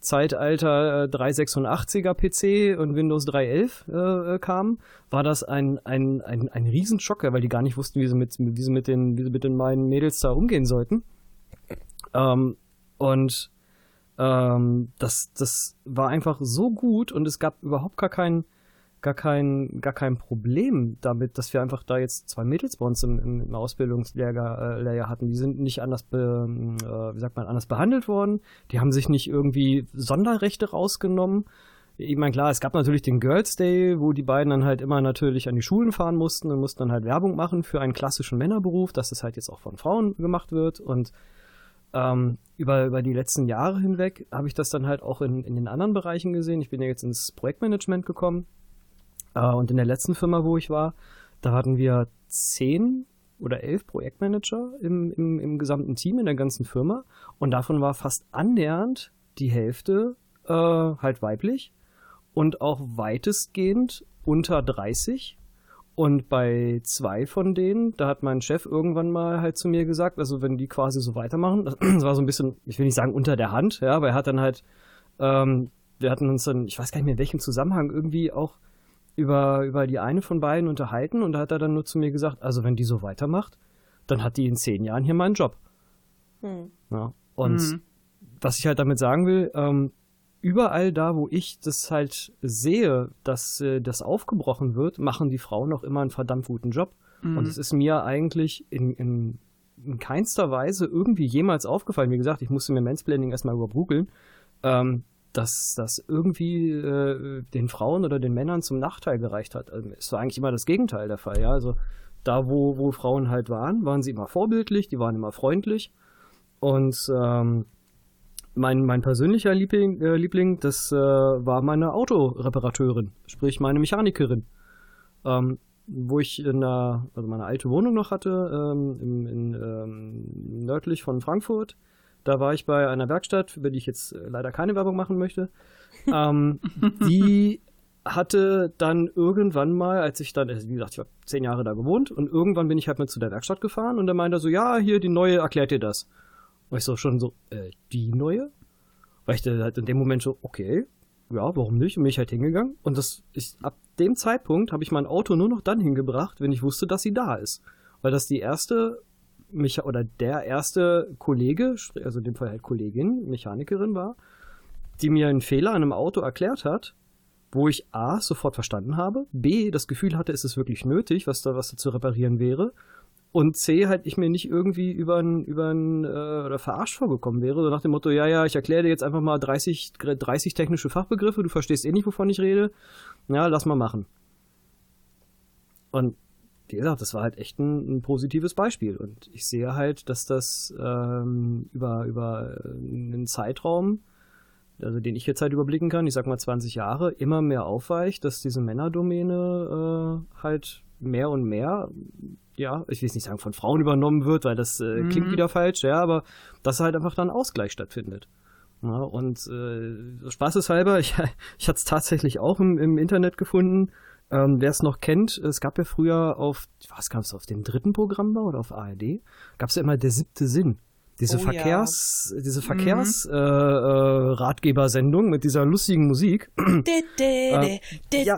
Zeitalter äh, 386er PC und Windows 3.11 äh, äh, kam, war das ein, ein, ein, ein Riesenschocker, weil die gar nicht wussten, wie sie mit, wie sie mit den, wie sie mit den meinen Mädels da umgehen sollten. Ähm, und ähm, das, das war einfach so gut und es gab überhaupt gar keinen gar kein, gar kein Problem damit, dass wir einfach da jetzt zwei Mädels bei uns im, im Ausbildungslehrjahr äh, hatten. Die sind nicht anders, be, äh, wie sagt man, anders behandelt worden. Die haben sich nicht irgendwie Sonderrechte rausgenommen. Ich meine, klar, es gab natürlich den Girls Day, wo die beiden dann halt immer natürlich an die Schulen fahren mussten und mussten dann halt Werbung machen für einen klassischen Männerberuf, dass das halt jetzt auch von Frauen gemacht wird. Und ähm, über, über die letzten Jahre hinweg habe ich das dann halt auch in, in den anderen Bereichen gesehen. Ich bin ja jetzt ins Projektmanagement gekommen und in der letzten Firma, wo ich war, da hatten wir zehn oder elf Projektmanager im, im, im gesamten Team, in der ganzen Firma. Und davon war fast annähernd die Hälfte äh, halt weiblich und auch weitestgehend unter 30. Und bei zwei von denen, da hat mein Chef irgendwann mal halt zu mir gesagt, also wenn die quasi so weitermachen, das war so ein bisschen, ich will nicht sagen unter der Hand, ja, aber er hat dann halt, ähm, wir hatten uns dann, ich weiß gar nicht mehr in welchem Zusammenhang, irgendwie auch über, über die eine von beiden unterhalten und da hat er dann nur zu mir gesagt, also wenn die so weitermacht, dann hat die in zehn Jahren hier meinen Job. Hm. Ja, und hm. was ich halt damit sagen will, ähm, überall da, wo ich das halt sehe, dass äh, das aufgebrochen wird, machen die Frauen noch immer einen verdammt guten Job. Mhm. Und es ist mir eigentlich in, in, in keinster Weise irgendwie jemals aufgefallen. Wie gesagt, ich musste mir Mansplaining erstmal überbrügeln. Ähm, dass das irgendwie äh, den Frauen oder den Männern zum Nachteil gereicht hat. Also, es war eigentlich immer das Gegenteil der Fall, ja. Also da, wo, wo Frauen halt waren, waren sie immer vorbildlich, die waren immer freundlich. Und ähm, mein, mein persönlicher Liebling, äh, Liebling das äh, war meine Autoreparateurin, sprich meine Mechanikerin. Ähm, wo ich in der, also meine alte Wohnung noch hatte, ähm, in, in, ähm, nördlich von Frankfurt, da war ich bei einer Werkstatt, über die ich jetzt äh, leider keine Werbung machen möchte. ähm, die hatte dann irgendwann mal, als ich dann, also wie gesagt, ich habe zehn Jahre da gewohnt und irgendwann bin ich halt mit zu der Werkstatt gefahren und der meinte so, ja, hier, die neue, erklärt dir das. Und ich so schon so, äh, die neue? Weil ich halt in dem Moment so, okay, ja, warum nicht? Und bin ich halt hingegangen. Und das ist, ab dem Zeitpunkt habe ich mein Auto nur noch dann hingebracht, wenn ich wusste, dass sie da ist. Weil das die erste mich oder der erste Kollege, also in dem Fall halt Kollegin, Mechanikerin war, die mir einen Fehler an einem Auto erklärt hat wo ich A, sofort verstanden habe, B, das Gefühl hatte, ist es wirklich nötig, was da, was da zu reparieren wäre. Und C, halt ich mir nicht irgendwie über ein, über ein, äh, oder verarscht vorgekommen wäre, so nach dem Motto, ja, ja, ich erkläre dir jetzt einfach mal 30, 30 technische Fachbegriffe, du verstehst eh nicht, wovon ich rede. Ja, lass mal machen. Und wie gesagt, das war halt echt ein, ein positives Beispiel. Und ich sehe halt, dass das ähm, über, über einen Zeitraum, also den ich jetzt halt überblicken kann, ich sag mal 20 Jahre, immer mehr aufweicht, dass diese Männerdomäne äh, halt mehr und mehr, ja, ich will nicht sagen von Frauen übernommen wird, weil das äh, klingt Mhm. wieder falsch, ja, aber dass halt einfach dann Ausgleich stattfindet. Ja, und äh, spaßeshalber, ich, ich hatte es tatsächlich auch im, im Internet gefunden. Ähm, Wer es noch kennt, es gab ja früher auf, was gab es auf dem dritten Programm oder auf ARD, gab es ja immer der siebte Sinn. Diese Oh ja. Verkehrs, diese Verkehrs äh, äh, Ratgebersendung mit dieser lustigen Musik. ja.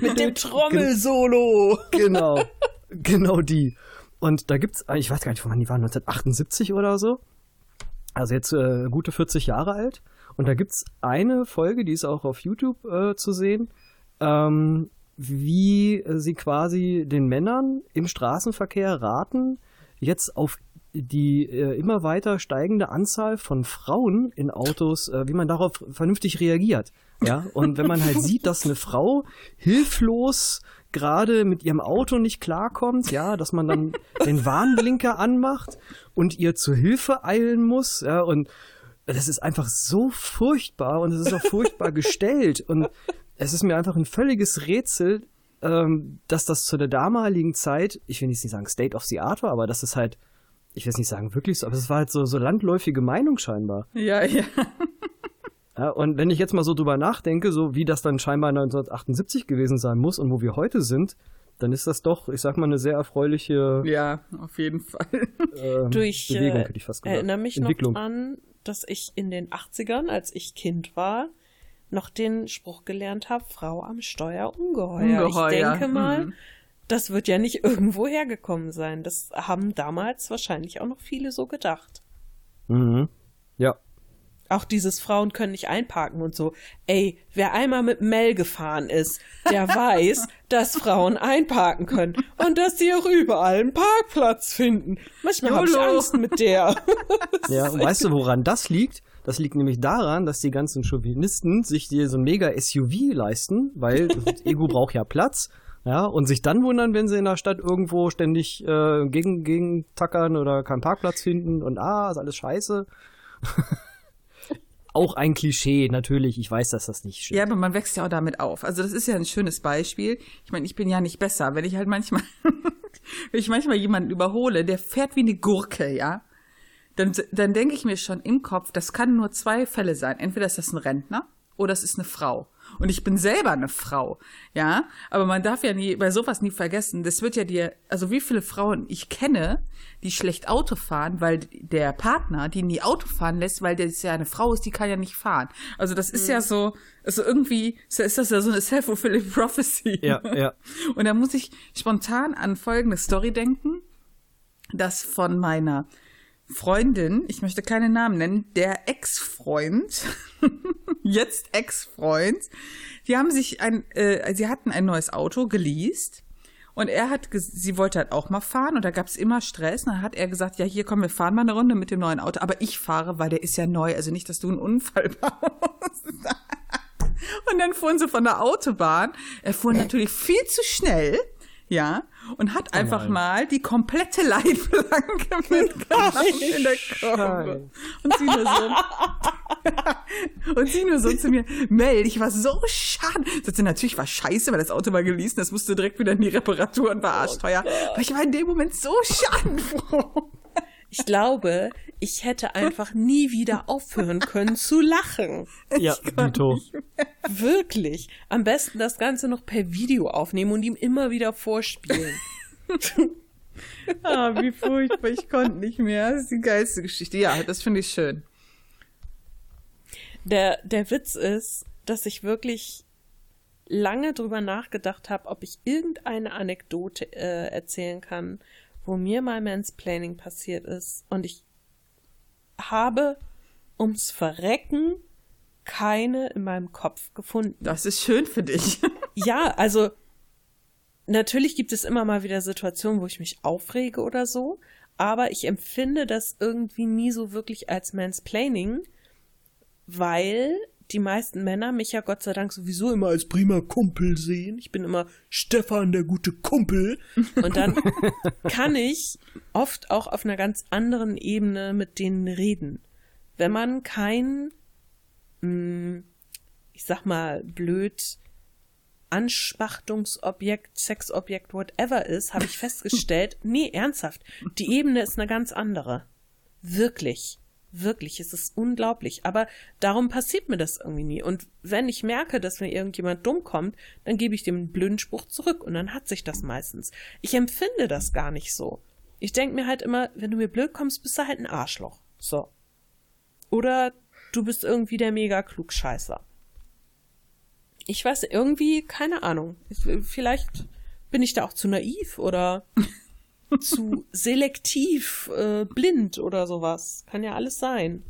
Mit dem Trommelsolo. genau, genau die. Und da gibt's, ich weiß gar nicht, wann die waren, 1978 oder so. Also jetzt äh, gute 40 Jahre alt. Und da gibt's eine Folge, die ist auch auf YouTube äh, zu sehen, ähm, wie sie quasi den Männern im Straßenverkehr raten, jetzt auf die äh, immer weiter steigende Anzahl von Frauen in Autos, äh, wie man darauf vernünftig reagiert. Ja, und wenn man halt sieht, dass eine Frau hilflos gerade mit ihrem Auto nicht klarkommt, ja, dass man dann den Warnblinker anmacht und ihr zur Hilfe eilen muss, ja, und das ist einfach so furchtbar und es ist auch furchtbar gestellt und es ist mir einfach ein völliges Rätsel, ähm, dass das zu der damaligen Zeit, ich will jetzt nicht sagen State of the Art war, aber dass es halt, ich will jetzt nicht sagen wirklich so, aber es war halt so, so landläufige Meinung scheinbar. Ja, ja. Ja, und wenn ich jetzt mal so drüber nachdenke, so wie das dann scheinbar 1978 gewesen sein muss und wo wir heute sind, dann ist das doch, ich sag mal, eine sehr erfreuliche Ja, auf jeden Fall. ähm, Durch, Bewegung, äh, hätte ich fast gesagt. erinnere mich Entwicklung. noch an, dass ich in den 80ern, als ich Kind war, noch den Spruch gelernt habe, Frau am Steuer ungeheuer. Ungeheuer, Ich denke mal, hm. das wird ja nicht irgendwo hergekommen sein. Das haben damals wahrscheinlich auch noch viele so gedacht. Mhm. Ja. Auch dieses Frauen können nicht einparken und so. Ey, wer einmal mit Mel gefahren ist, der weiß, dass Frauen einparken können und dass sie auch überall einen Parkplatz finden. Manchmal habe ich. Angst mit der. Ja, und weißt du, woran das liegt? Das liegt nämlich daran, dass die ganzen Chauvinisten sich hier so ein mega SUV leisten, weil das Ego braucht ja Platz. Ja, und sich dann wundern, wenn sie in der Stadt irgendwo ständig äh, gegen, gegen tackern oder keinen Parkplatz finden und ah, ist alles scheiße. Auch ein Klischee, natürlich. Ich weiß, dass das nicht stimmt. Ja, aber man wächst ja auch damit auf. Also das ist ja ein schönes Beispiel. Ich meine, ich bin ja nicht besser, wenn ich halt manchmal, wenn ich manchmal jemanden überhole, der fährt wie eine Gurke, ja, dann, dann denke ich mir schon im Kopf, das kann nur zwei Fälle sein. Entweder ist das ein Rentner oder es ist eine Frau. Und ich bin selber eine Frau, ja. Aber man darf ja nie, bei sowas nie vergessen, das wird ja dir, also wie viele Frauen ich kenne, die schlecht Auto fahren, weil der Partner die nie Auto fahren lässt, weil das ja eine Frau ist, die kann ja nicht fahren. Also das ist ja so, also irgendwie ist das ja so eine self-fulfilling prophecy. Ja, ja. Und da muss ich spontan an folgende Story denken, dass von meiner Freundin, ich möchte keine Namen nennen, der Ex-Freund, jetzt Ex-Freund, die haben sich ein, äh, sie hatten ein neues Auto geleast und er hat, sie wollte halt auch mal fahren und da gab es immer Stress. Und dann hat er gesagt, ja hier komm, wir fahren mal eine Runde mit dem neuen Auto, aber ich fahre, weil der ist ja neu, also nicht, dass du einen Unfall baust. Und dann fuhren sie von der Autobahn. Er fuhr natürlich viel zu schnell, ja, und hat einfach nein. mal die komplette Leitplanke mitgenommen in der Kurve. Und sie nur so. und sie nur so zu mir, Mel, ich war so schade. Sagt sie, natürlich war scheiße, weil das Auto war geleast, das musste direkt wieder in die Reparatur und war arschteuer. Aber ich war in dem Moment so schadenfroh. Ich glaube, ich hätte einfach nie wieder aufhören können zu lachen. Ja, Dito. Wirklich. Am besten das Ganze noch per Video aufnehmen und ihm immer wieder vorspielen. Ah, wie furchtbar, ich konnte nicht mehr. Das ist die geilste Geschichte. Ja, das finde ich schön. Der, der Witz ist, dass ich wirklich lange drüber nachgedacht habe, ob ich irgendeine Anekdote äh, erzählen kann, wo mir mal Mansplaining passiert ist. Und ich habe ums Verrecken keine in meinem Kopf gefunden. Das ist schön für dich. Ja, also natürlich gibt es immer mal wieder Situationen, wo ich mich aufrege oder so, aber ich empfinde das irgendwie nie so wirklich als Mansplaining, weil die meisten Männer mich ja Gott sei Dank sowieso immer als prima Kumpel sehen. Ich bin immer Stefan, der gute Kumpel. Und dann kann ich oft auch auf einer ganz anderen Ebene mit denen reden. Wenn man kein, mh, ich sag mal, blöd Anspachtungsobjekt, Sexobjekt, whatever ist, habe ich festgestellt, nee, ernsthaft, die Ebene ist eine ganz andere. Wirklich. Wirklich, es ist unglaublich. Aber darum passiert mir das irgendwie nie. Und wenn ich merke, dass mir irgendjemand dumm kommt, dann gebe ich dem einen blöden Spruch zurück und dann hat sich das meistens. Ich empfinde das gar nicht so. Ich denke mir halt immer, wenn du mir blöd kommst, bist du halt ein Arschloch. So. Oder du bist irgendwie der mega Klugscheißer ich weiß irgendwie, keine Ahnung. Vielleicht bin ich da auch zu naiv oder zu selektiv, äh, blind oder sowas. Kann ja alles sein.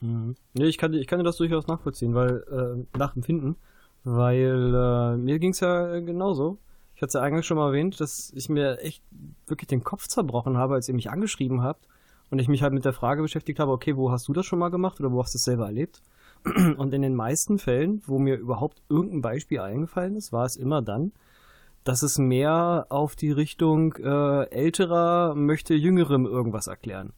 Mhm. Nee, ich kann, ich kann das durchaus nachvollziehen, weil, äh, nachempfinden, weil äh, mir ging's ja genauso. Ich hatte es ja eigentlich schon mal erwähnt, dass ich mir echt wirklich den Kopf zerbrochen habe, als ihr mich angeschrieben habt und ich mich halt mit der Frage beschäftigt habe, okay, wo hast du das schon mal gemacht oder wo hast du es selber erlebt? Und in den meisten Fällen, wo mir überhaupt irgendein Beispiel eingefallen ist, war es immer dann, dass es mehr auf die Richtung äh, älterer möchte jüngerem irgendwas erklären.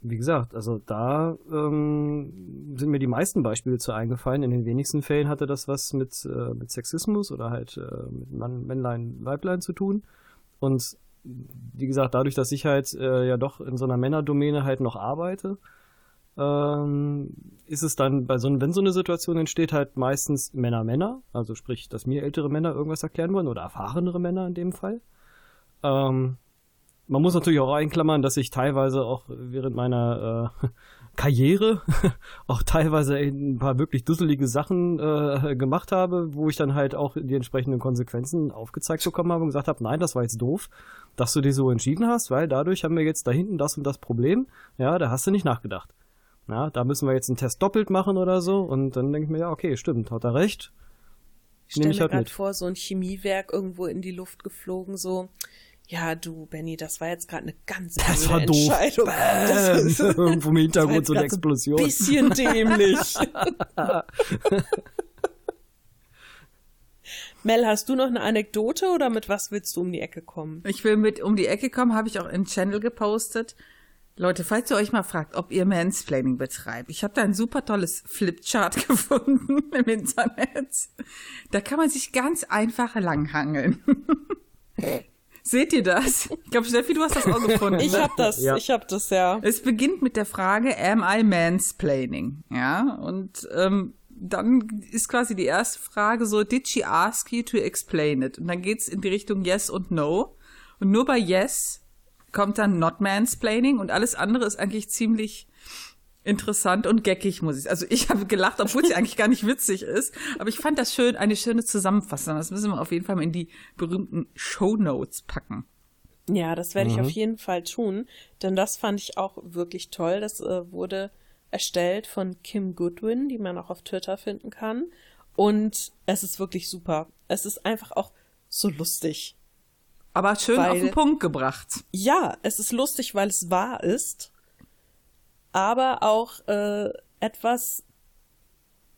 Wie gesagt, also da ähm, sind mir die meisten Beispiele zu eingefallen. In den wenigsten Fällen hatte das was mit, äh, mit Sexismus oder halt äh, mit Mann, Männlein, Weiblein zu tun. Und wie gesagt, dadurch, dass ich halt äh, ja doch in so einer Männerdomäne halt noch arbeite, ähm, ist es dann bei so, wenn so eine Situation entsteht, halt meistens Männer Männer, also sprich, dass mir ältere Männer irgendwas erklären wollen oder erfahrenere Männer in dem Fall. Ähm, man muss natürlich auch einklammern, dass ich teilweise auch während meiner äh, Karriere auch teilweise ein paar wirklich dusselige Sachen äh, gemacht habe, wo ich dann halt auch die entsprechenden Konsequenzen aufgezeigt bekommen habe und gesagt habe, nein, das war jetzt doof, dass du dich so entschieden hast, weil dadurch haben wir jetzt da hinten das und das Problem. Ja, da hast du nicht nachgedacht. Ja, da müssen wir jetzt einen Test doppelt machen oder so. Und dann denke ich mir, ja, okay, stimmt, hat er recht. Ich stelle mir halt gerade vor, so ein Chemiewerk irgendwo in die Luft geflogen, so. Ja, du, Benny, das war jetzt gerade eine ganz das war doof. Entscheidung. Das Irgendwo im Hintergrund so eine Explosion. Ein bisschen dämlich. Mel, hast du noch eine Anekdote oder mit was willst du um die Ecke kommen? Ich will mit um die Ecke kommen, habe ich auch im Channel gepostet. Leute, falls ihr euch mal fragt, ob ihr Mansplaining betreibt, ich habe da ein super tolles Flipchart gefunden im Internet. Da kann man sich ganz einfach langhangeln. Seht ihr das? Ich glaube, Steffi, du hast das auch gefunden. Ich habe das, ja. ich habe das, ja. Es beginnt mit der Frage, am I mansplaining? Ja, und ähm, dann ist quasi die erste Frage so, did she ask you to explain it? Und dann geht's in die Richtung yes und no. Und nur bei yes kommt dann Not Mansplaining und alles andere ist eigentlich ziemlich interessant und geckig, muss ich. Also ich habe gelacht, obwohl sie eigentlich gar nicht witzig ist. Aber ich fand das schön, eine schöne Zusammenfassung. Das müssen wir auf jeden Fall mal in die berühmten Show Notes packen. Ja, das werde ich mhm. auf jeden Fall tun, denn das fand ich auch wirklich toll. Das äh, wurde erstellt von Kim Goodwin, die man auch auf Twitter finden kann. Und es ist wirklich super. Es ist einfach auch so lustig. Aber schön weil, auf den Punkt gebracht. Ja, es ist lustig, weil es wahr ist, aber auch äh, etwas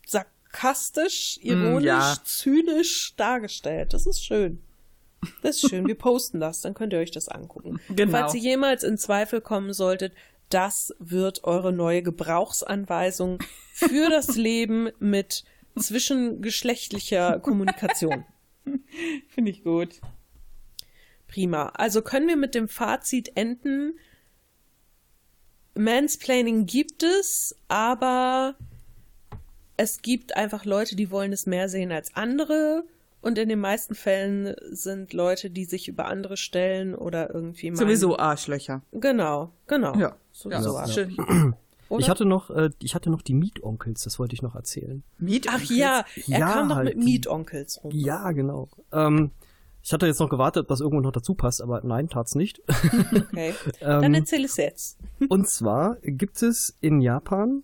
sarkastisch, ironisch, mm, ja. zynisch dargestellt. Das ist schön. Das ist schön. Wir posten das, dann könnt ihr euch das angucken. Genau. Falls ihr jemals in Zweifel kommen solltet, das wird eure neue Gebrauchsanweisung für das Leben mit zwischengeschlechtlicher Kommunikation. Finde ich gut. Prima. Also können wir mit dem Fazit enden. Mansplaining gibt es, aber es gibt einfach Leute, die wollen es mehr sehen als andere. Und in den meisten Fällen sind Leute, die sich über andere stellen oder irgendwie meinen, Sowieso Arschlöcher. Genau, genau. Ja, sowieso ja, Arschlöcher. Oder? Ich hatte noch, äh, ich hatte noch die Mietonkels, das wollte ich noch erzählen. Mietonkels? Ach ja, er ja, kam doch halt mit Mietonkels rum. Ja, genau. Ähm, ich hatte jetzt noch gewartet, ob das irgendwo noch dazu passt, aber nein, tat's nicht. Okay. ähm, Dann erzähl es jetzt. und zwar gibt es in Japan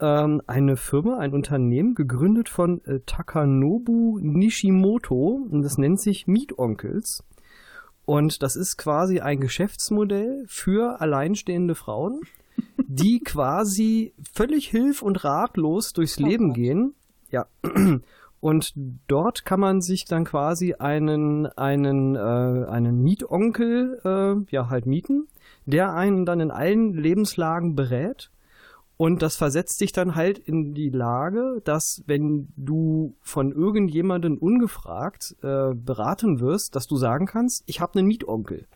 ähm, eine Firma, ein Unternehmen, gegründet von äh, Takanobu Nishimoto. Und das nennt sich Mietonkels. Und das ist quasi ein Geschäftsmodell für alleinstehende Frauen, die quasi völlig hilf- und ratlos durchs Oh Leben gehen. Ja. Und dort kann man sich dann quasi einen, einen, äh, einen Mietonkel äh, ja halt mieten, der einen dann in allen Lebenslagen berät. Und das versetzt dich dann halt in die Lage, dass wenn du von irgendjemandem ungefragt äh, beraten wirst, dass du sagen kannst, ich habe einen Mietonkel.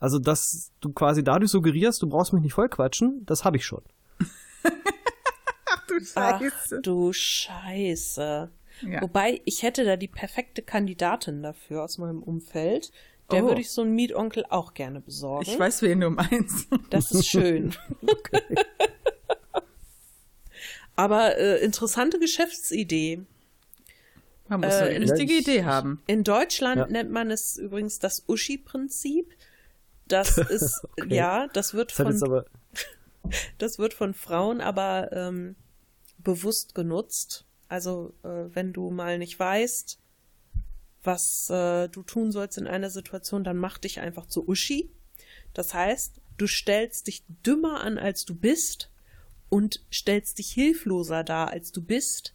Also dass du quasi dadurch suggerierst, du brauchst mich nicht vollquatschen, das habe ich schon. Ach du Ach Scheiße. du Scheiße. Ja. Wobei, ich hätte da die perfekte Kandidatin dafür aus meinem Umfeld. Der Oh. würde ich so einen Mietonkel auch gerne besorgen. Ich weiß, wen du meinst. Das ist schön. Aber äh, interessante Geschäftsidee. Man muss Äh, eine richtige Idee haben. In Deutschland Ja. nennt man es übrigens das Uschi-Prinzip. Das ist, Okay. ja, das wird Das von Das wird von Frauen aber ähm, bewusst genutzt. Also äh, wenn du mal nicht weißt, was äh, du tun sollst in einer Situation, dann mach dich einfach zu Uschi. Das heißt, du stellst dich dümmer an, als du bist und stellst dich hilfloser dar, als du bist.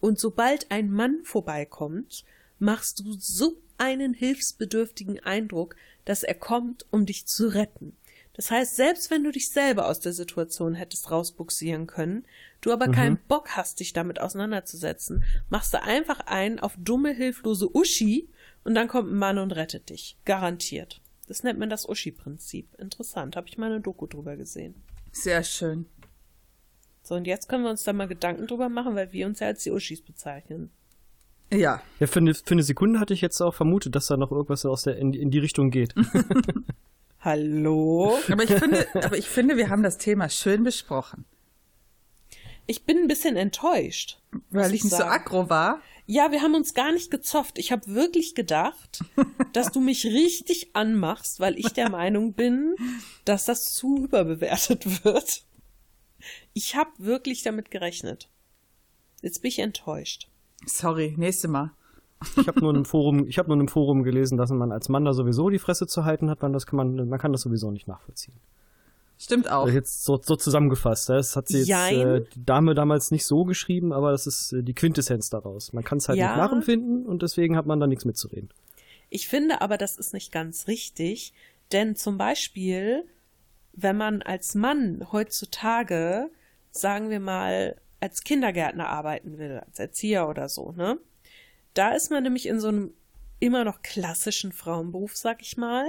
Und sobald ein Mann vorbeikommt, machst du so einen hilfsbedürftigen Eindruck, dass er kommt, um dich zu retten. Das heißt, selbst wenn du dich selber aus der Situation hättest rausbuxieren können, du aber keinen Bock hast, dich damit auseinanderzusetzen, machst du einfach einen auf dumme, hilflose Uschi und dann kommt ein Mann und rettet dich. Garantiert. Das nennt man das Uschi-Prinzip. Interessant. Habe ich mal eine Doku drüber gesehen. Sehr schön. So, und jetzt können wir uns da mal Gedanken drüber machen, weil wir uns ja als die Uschis bezeichnen. Ja. ja, für eine, für eine Sekunde hatte ich jetzt auch vermutet, dass da noch irgendwas aus der in, in die Richtung geht. Hallo? Aber ich finde, aber ich finde, wir haben das Thema schön besprochen. Ich bin ein bisschen enttäuscht. Weil ich nicht so aggro war. Ja, wir haben uns gar nicht gezofft. Ich habe wirklich gedacht, dass du mich richtig anmachst, weil ich der Meinung bin, dass das zu überbewertet wird. Ich habe wirklich damit gerechnet. Jetzt bin ich enttäuscht. Sorry, nächste Mal. Ich habe nur einem Forum, ich habe nur einem Forum gelesen, dass man als Mann da sowieso die Fresse zu halten hat, man das kann man, man kann das sowieso nicht nachvollziehen. Stimmt auch. Also jetzt so, so zusammengefasst, das hat sie jetzt äh, die Dame damals nicht so geschrieben, aber das ist äh, die Quintessenz daraus. Man kann es halt Ja. nicht nachempfinden und deswegen hat man da nichts mitzureden. Ich finde aber, das ist nicht ganz richtig, denn zum Beispiel, wenn man als Mann heutzutage, sagen wir mal, als Kindergärtner arbeiten will, als Erzieher oder so, ne? Da ist man nämlich in so einem immer noch klassischen Frauenberuf, sag ich mal.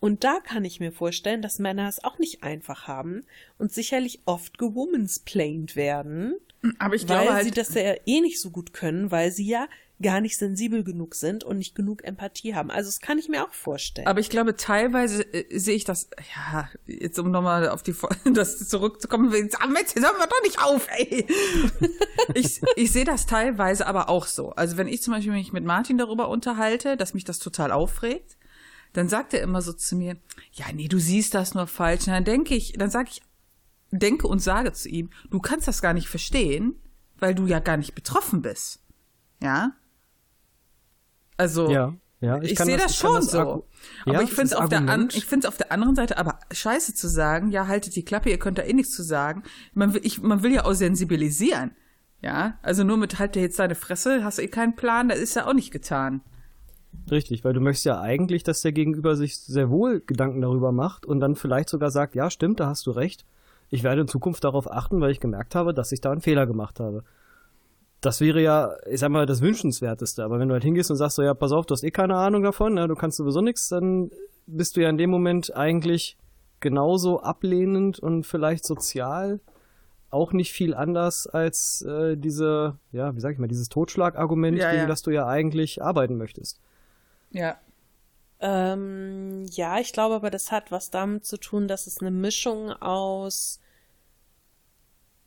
Und da kann ich mir vorstellen, dass Männer es auch nicht einfach haben und sicherlich oft gewomensplained werden, Aber ich weil glaube sie halt, das ja eh nicht so gut können, weil sie ja gar nicht sensibel genug sind und nicht genug Empathie haben. Also das kann ich mir auch vorstellen. aber ich glaube, teilweise äh, sehe ich das, ja, jetzt um nochmal auf die, das zurückzukommen, jetzt, ah, Mensch, jetzt hören wir doch nicht auf, ey. ich, ich sehe das teilweise aber auch so. Also wenn ich zum Beispiel mich mit Martin darüber unterhalte, dass mich das total aufregt, dann sagt er immer so zu mir, ja, nee, du siehst das nur falsch. Und dann denke ich, dann sage ich, denke und sage zu ihm, du kannst das gar nicht verstehen, weil du ja gar nicht betroffen bist. Ja? Also, Ja, ja. ich, kann sehe das, ich kann schon so. Argu- aber Ja, ich finde es das auf, der an- ich auf der anderen Seite aber scheiße zu sagen, ja, haltet die Klappe, ihr könnt da eh nichts zu sagen. Man will, ich, man will ja auch sensibilisieren. Ja, also nur mit halt dir jetzt deine Fresse, hast du eh keinen Plan, das ist ja auch nicht getan. Richtig, weil du möchtest ja eigentlich, dass der Gegenüber sich sehr wohl Gedanken darüber macht und dann vielleicht sogar sagt, ja, stimmt, da hast du recht. Ich werde in Zukunft darauf achten, weil ich gemerkt habe, dass ich da einen Fehler gemacht habe. Das wäre ja, ich sag mal, das Wünschenswerteste. Aber wenn du halt hingehst und sagst so, ja, pass auf, du hast eh keine Ahnung davon, ne, du kannst sowieso nichts, dann bist du ja in dem Moment eigentlich genauso ablehnend und vielleicht sozial auch nicht viel anders als äh, diese, ja, wie sag ich mal, dieses Totschlagargument, Ja, gegen ja. das du ja eigentlich arbeiten möchtest. Ja. Ähm, ja, ich glaube aber, das hat was damit zu tun, dass es eine Mischung aus,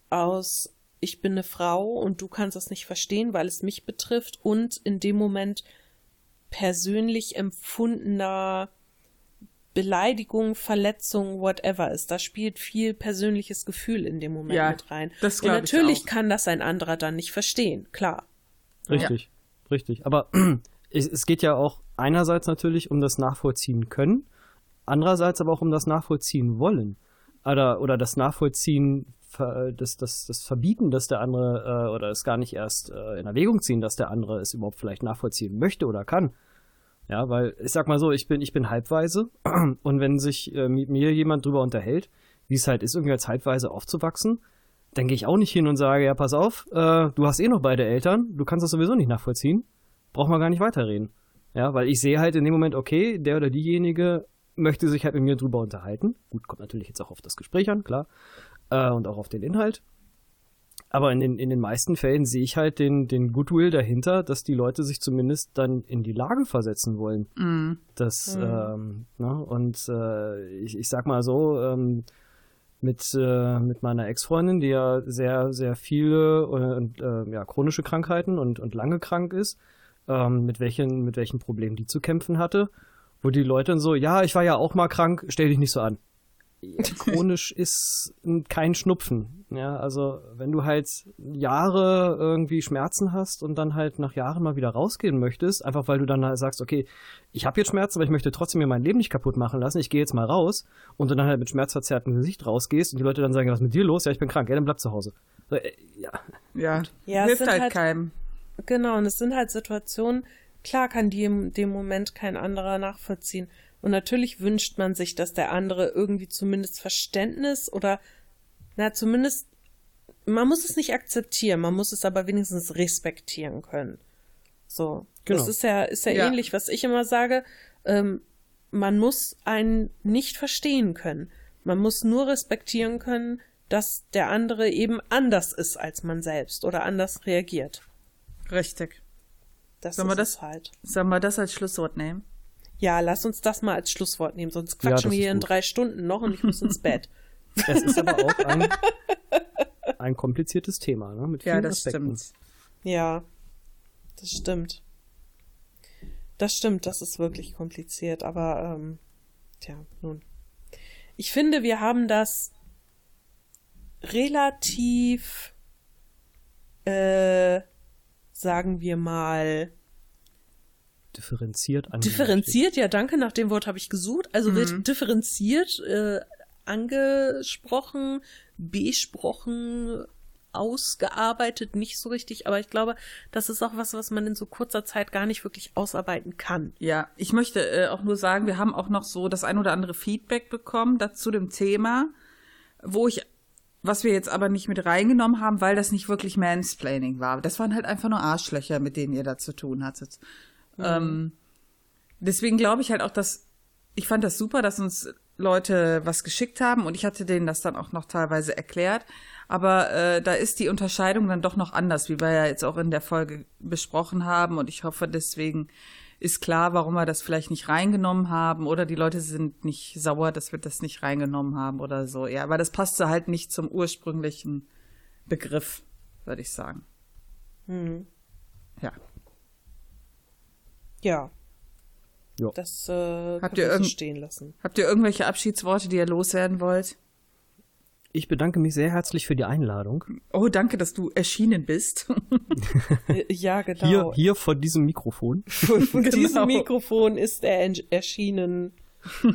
aus, ich bin eine Frau und du kannst das nicht verstehen, weil es mich betrifft und in dem Moment persönlich empfundener Beleidigung, Verletzung, whatever ist. Da spielt viel persönliches Gefühl in dem Moment Ja, mit rein. das Und natürlich auch. kann das ein anderer dann nicht verstehen, klar. Richtig, richtig. Aber es, es geht ja auch einerseits natürlich um das Nachvollziehen können, andererseits aber auch um das Nachvollziehen wollen. Oder, oder das Nachvollziehen, das, das, das Verbieten, dass der andere äh, oder es gar nicht erst äh, in Erwägung ziehen, dass der andere es überhaupt vielleicht nachvollziehen möchte oder kann. Ja, weil ich sag mal so, ich bin, ich bin halbweise und wenn sich äh, mit mir jemand drüber unterhält, wie es halt ist, irgendwie als halbweise aufzuwachsen, dann gehe ich auch nicht hin und sage, ja, pass auf, äh, du hast eh noch beide Eltern, du kannst das sowieso nicht nachvollziehen, brauchen wir gar nicht weiterreden. Ja, weil ich sehe halt in dem Moment, okay, der oder diejenige möchte sich halt mit mir drüber unterhalten. Gut, kommt natürlich jetzt auch auf das Gespräch an, klar. Äh, und auch auf den Inhalt. Aber in den, in den meisten Fällen sehe ich halt den, den Goodwill dahinter, dass die Leute sich zumindest dann in die Lage versetzen wollen. Mm. Das, Mhm. ähm, ne? Und äh, ich, ich sag mal so, ähm, mit, äh, mit meiner Ex-Freundin, die ja sehr, sehr viele und, äh, ja, chronische Krankheiten und, und lange krank ist, ähm, mit welchen, mit welchen Problemen die zu kämpfen hatte, wo die Leute dann so, ja, ich war ja auch mal krank, stell dich nicht so an. Chronisch ist kein Schnupfen. Ja, also wenn du halt Jahre irgendwie Schmerzen hast und dann halt nach Jahren mal wieder rausgehen möchtest, einfach weil du dann halt sagst, okay, ich habe jetzt Schmerzen, aber ich möchte trotzdem mir mein Leben nicht kaputt machen lassen, ich gehe jetzt mal raus und du dann halt mit schmerzverzerrtem Gesicht rausgehst und die Leute dann sagen, was ist mit dir los? Ja, ich bin krank, ja, dann bleib zu Hause. So, äh, ja, Ja, Ja, es hilft sind halt, halt- keinem. Genau, und es sind halt Situationen, klar kann die in dem Moment kein anderer nachvollziehen. Und natürlich wünscht man sich, dass der andere irgendwie zumindest Verständnis oder, na, zumindest, man muss es nicht akzeptieren, man muss es aber wenigstens respektieren können. So. Genau. Das ist ja, ist ja, Ja. ähnlich, was ich immer sage. Ähm, man muss einen nicht verstehen können. Man muss nur respektieren können, dass der andere eben anders ist als man selbst oder anders reagiert. Richtig. Das Sollen wir ist das- halt. Sollen wir das als Schlusswort nehmen? Ja, lass uns das mal als Schlusswort nehmen, sonst Ja, quatschen das wir hier in drei Stunden noch und ich muss ins Bett. es ist aber auch ein, ein kompliziertes Thema, ne? Mit Ja, vielen das Aspekten. stimmt. Ja, das stimmt. Das stimmt, das ist wirklich kompliziert, aber ähm, tja, nun. Ich finde, wir haben das relativ, äh, sagen wir mal, Differenziert an differenziert, ja, danke, nach dem Wort habe ich gesucht. Also Mhm. wird differenziert äh, angesprochen, besprochen, ausgearbeitet, nicht so richtig, aber ich glaube, das ist auch was, was man in so kurzer Zeit gar nicht wirklich ausarbeiten kann. Ja, ich möchte äh, auch nur sagen, wir haben auch noch so das ein oder andere Feedback bekommen dazu dem Thema, wo ich, was wir jetzt aber nicht mit reingenommen haben, weil das nicht wirklich Mansplaining war. Das waren halt einfach nur Arschlöcher, mit denen ihr da zu tun hattet. Ähm, deswegen glaube ich halt auch, dass ich fand das super, dass uns Leute was geschickt haben und ich hatte denen das dann auch noch teilweise erklärt. Aber äh, da ist die Unterscheidung dann doch noch anders, wie wir ja jetzt auch in der Folge besprochen haben. Und ich hoffe, deswegen ist klar, warum wir das vielleicht nicht reingenommen haben oder die Leute sind nicht sauer, dass wir das nicht reingenommen haben oder so. Ja, aber das passte halt nicht zum ursprünglichen Begriff, würde ich sagen. Hm. Ja. Ja. Ja. Das äh, Habt ihr stehen lassen. Habt ihr irgendwelche Abschiedsworte, die ihr loswerden wollt? Ich bedanke mich sehr herzlich für die Einladung. Oh, danke, dass du erschienen bist. Äh, ja, genau. Hier, hier vor diesem Mikrofon. Von Genau. diesem Mikrofon ist er en- erschienen.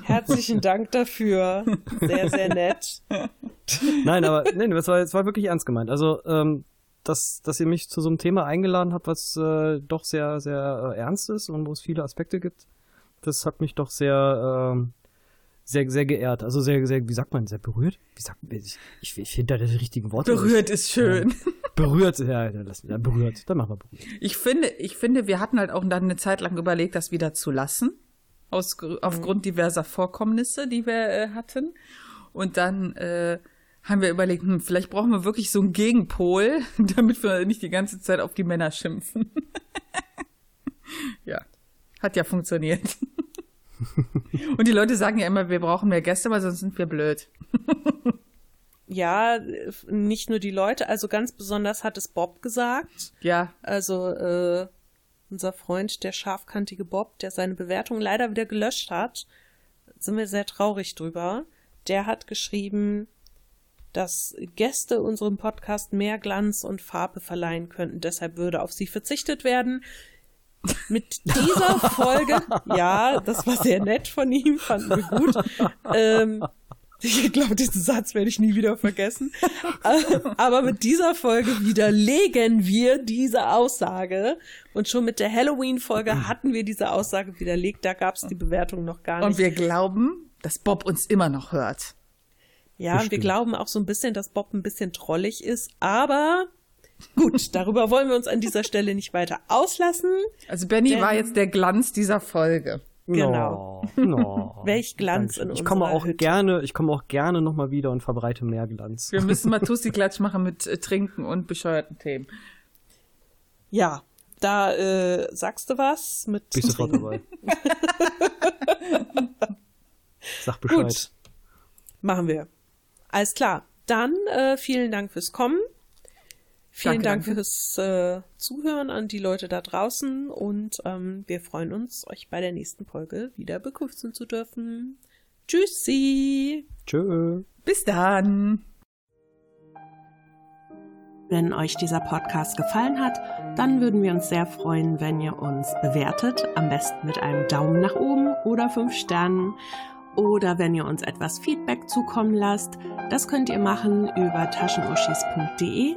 Herzlichen Dank dafür. Sehr, sehr nett. Nein, aber nein, das war, das war wirklich ernst gemeint. Also, ähm, dass, dass ihr mich zu so einem Thema eingeladen habt, was äh, doch sehr, sehr äh, ernst ist und wo es viele Aspekte gibt, das hat mich doch sehr, ähm, sehr, sehr geehrt. Also sehr, sehr, wie sagt man, sehr berührt? Wie sagt man? Ich, ich, ich finde da die richtigen Worte. nicht. Berührt ist schön. Berührt, ja, ja, lass, ja, berührt. Dann machen wir berührt. Ich finde, ich finde, wir hatten halt auch dann eine Zeit lang überlegt, das wieder zu lassen. Aus, aufgrund diverser Vorkommnisse, die wir äh, hatten. Und dann äh, haben wir überlegt, hm, vielleicht brauchen wir wirklich so einen Gegenpol, damit wir nicht die ganze Zeit auf die Männer schimpfen. ja, hat ja funktioniert. Und die Leute sagen ja immer, wir brauchen mehr Gäste, weil sonst sind wir blöd. Ja, nicht nur die Leute, also ganz besonders hat es Bob gesagt. Ja, Also äh, unser Freund, der scharfkantige Bob, der seine Bewertung leider wieder gelöscht hat. sind wir sehr traurig drüber. Der hat geschrieben, dass Gäste unserem Podcast mehr Glanz und Farbe verleihen könnten. Deshalb würde auf sie verzichtet werden. Mit dieser Folge, ja, das war sehr nett von ihm, fanden wir gut. Ähm, ich glaube, diesen Satz werde ich nie wieder vergessen. Aber mit dieser Folge widerlegen wir diese Aussage. Und schon mit der Halloween-Folge hatten wir diese Aussage widerlegt. Da gab es die Bewertung noch gar nicht. Und wir glauben, dass Bob uns immer noch hört. Ja, Bestimmt. wir glauben auch so ein bisschen, dass Bob ein bisschen trollig ist. Aber gut, darüber wollen wir uns an dieser Stelle nicht weiter auslassen. Also Benny war jetzt der Glanz dieser Folge. Genau. No, no. Welch Glanz Dankeschön. in Ich komme auch Hütte. gerne, ich komme auch gerne noch mal wieder und verbreite mehr Glanz. Wir müssen mal Tussi-Klatsch machen mit äh, Trinken und bescheuerten Themen. Ja, da äh, sagst du was mit ich sofort dabei. Sag Bescheid. Gut, machen wir. Alles klar. Dann äh, vielen Dank fürs Kommen. Vielen danke, Dank danke. fürs äh, Zuhören an die Leute da draußen und ähm, wir freuen uns, euch bei der nächsten Folge wieder begrüßen zu dürfen. Tschüssi. Tschö. Bis dann. Wenn euch dieser Podcast gefallen hat, dann würden wir uns sehr freuen, wenn ihr uns bewertet, am besten mit einem Daumen nach oben oder fünf Sternen oder wenn ihr uns etwas Feedback zukommen lasst. Das könnt ihr machen über taschenuschis.de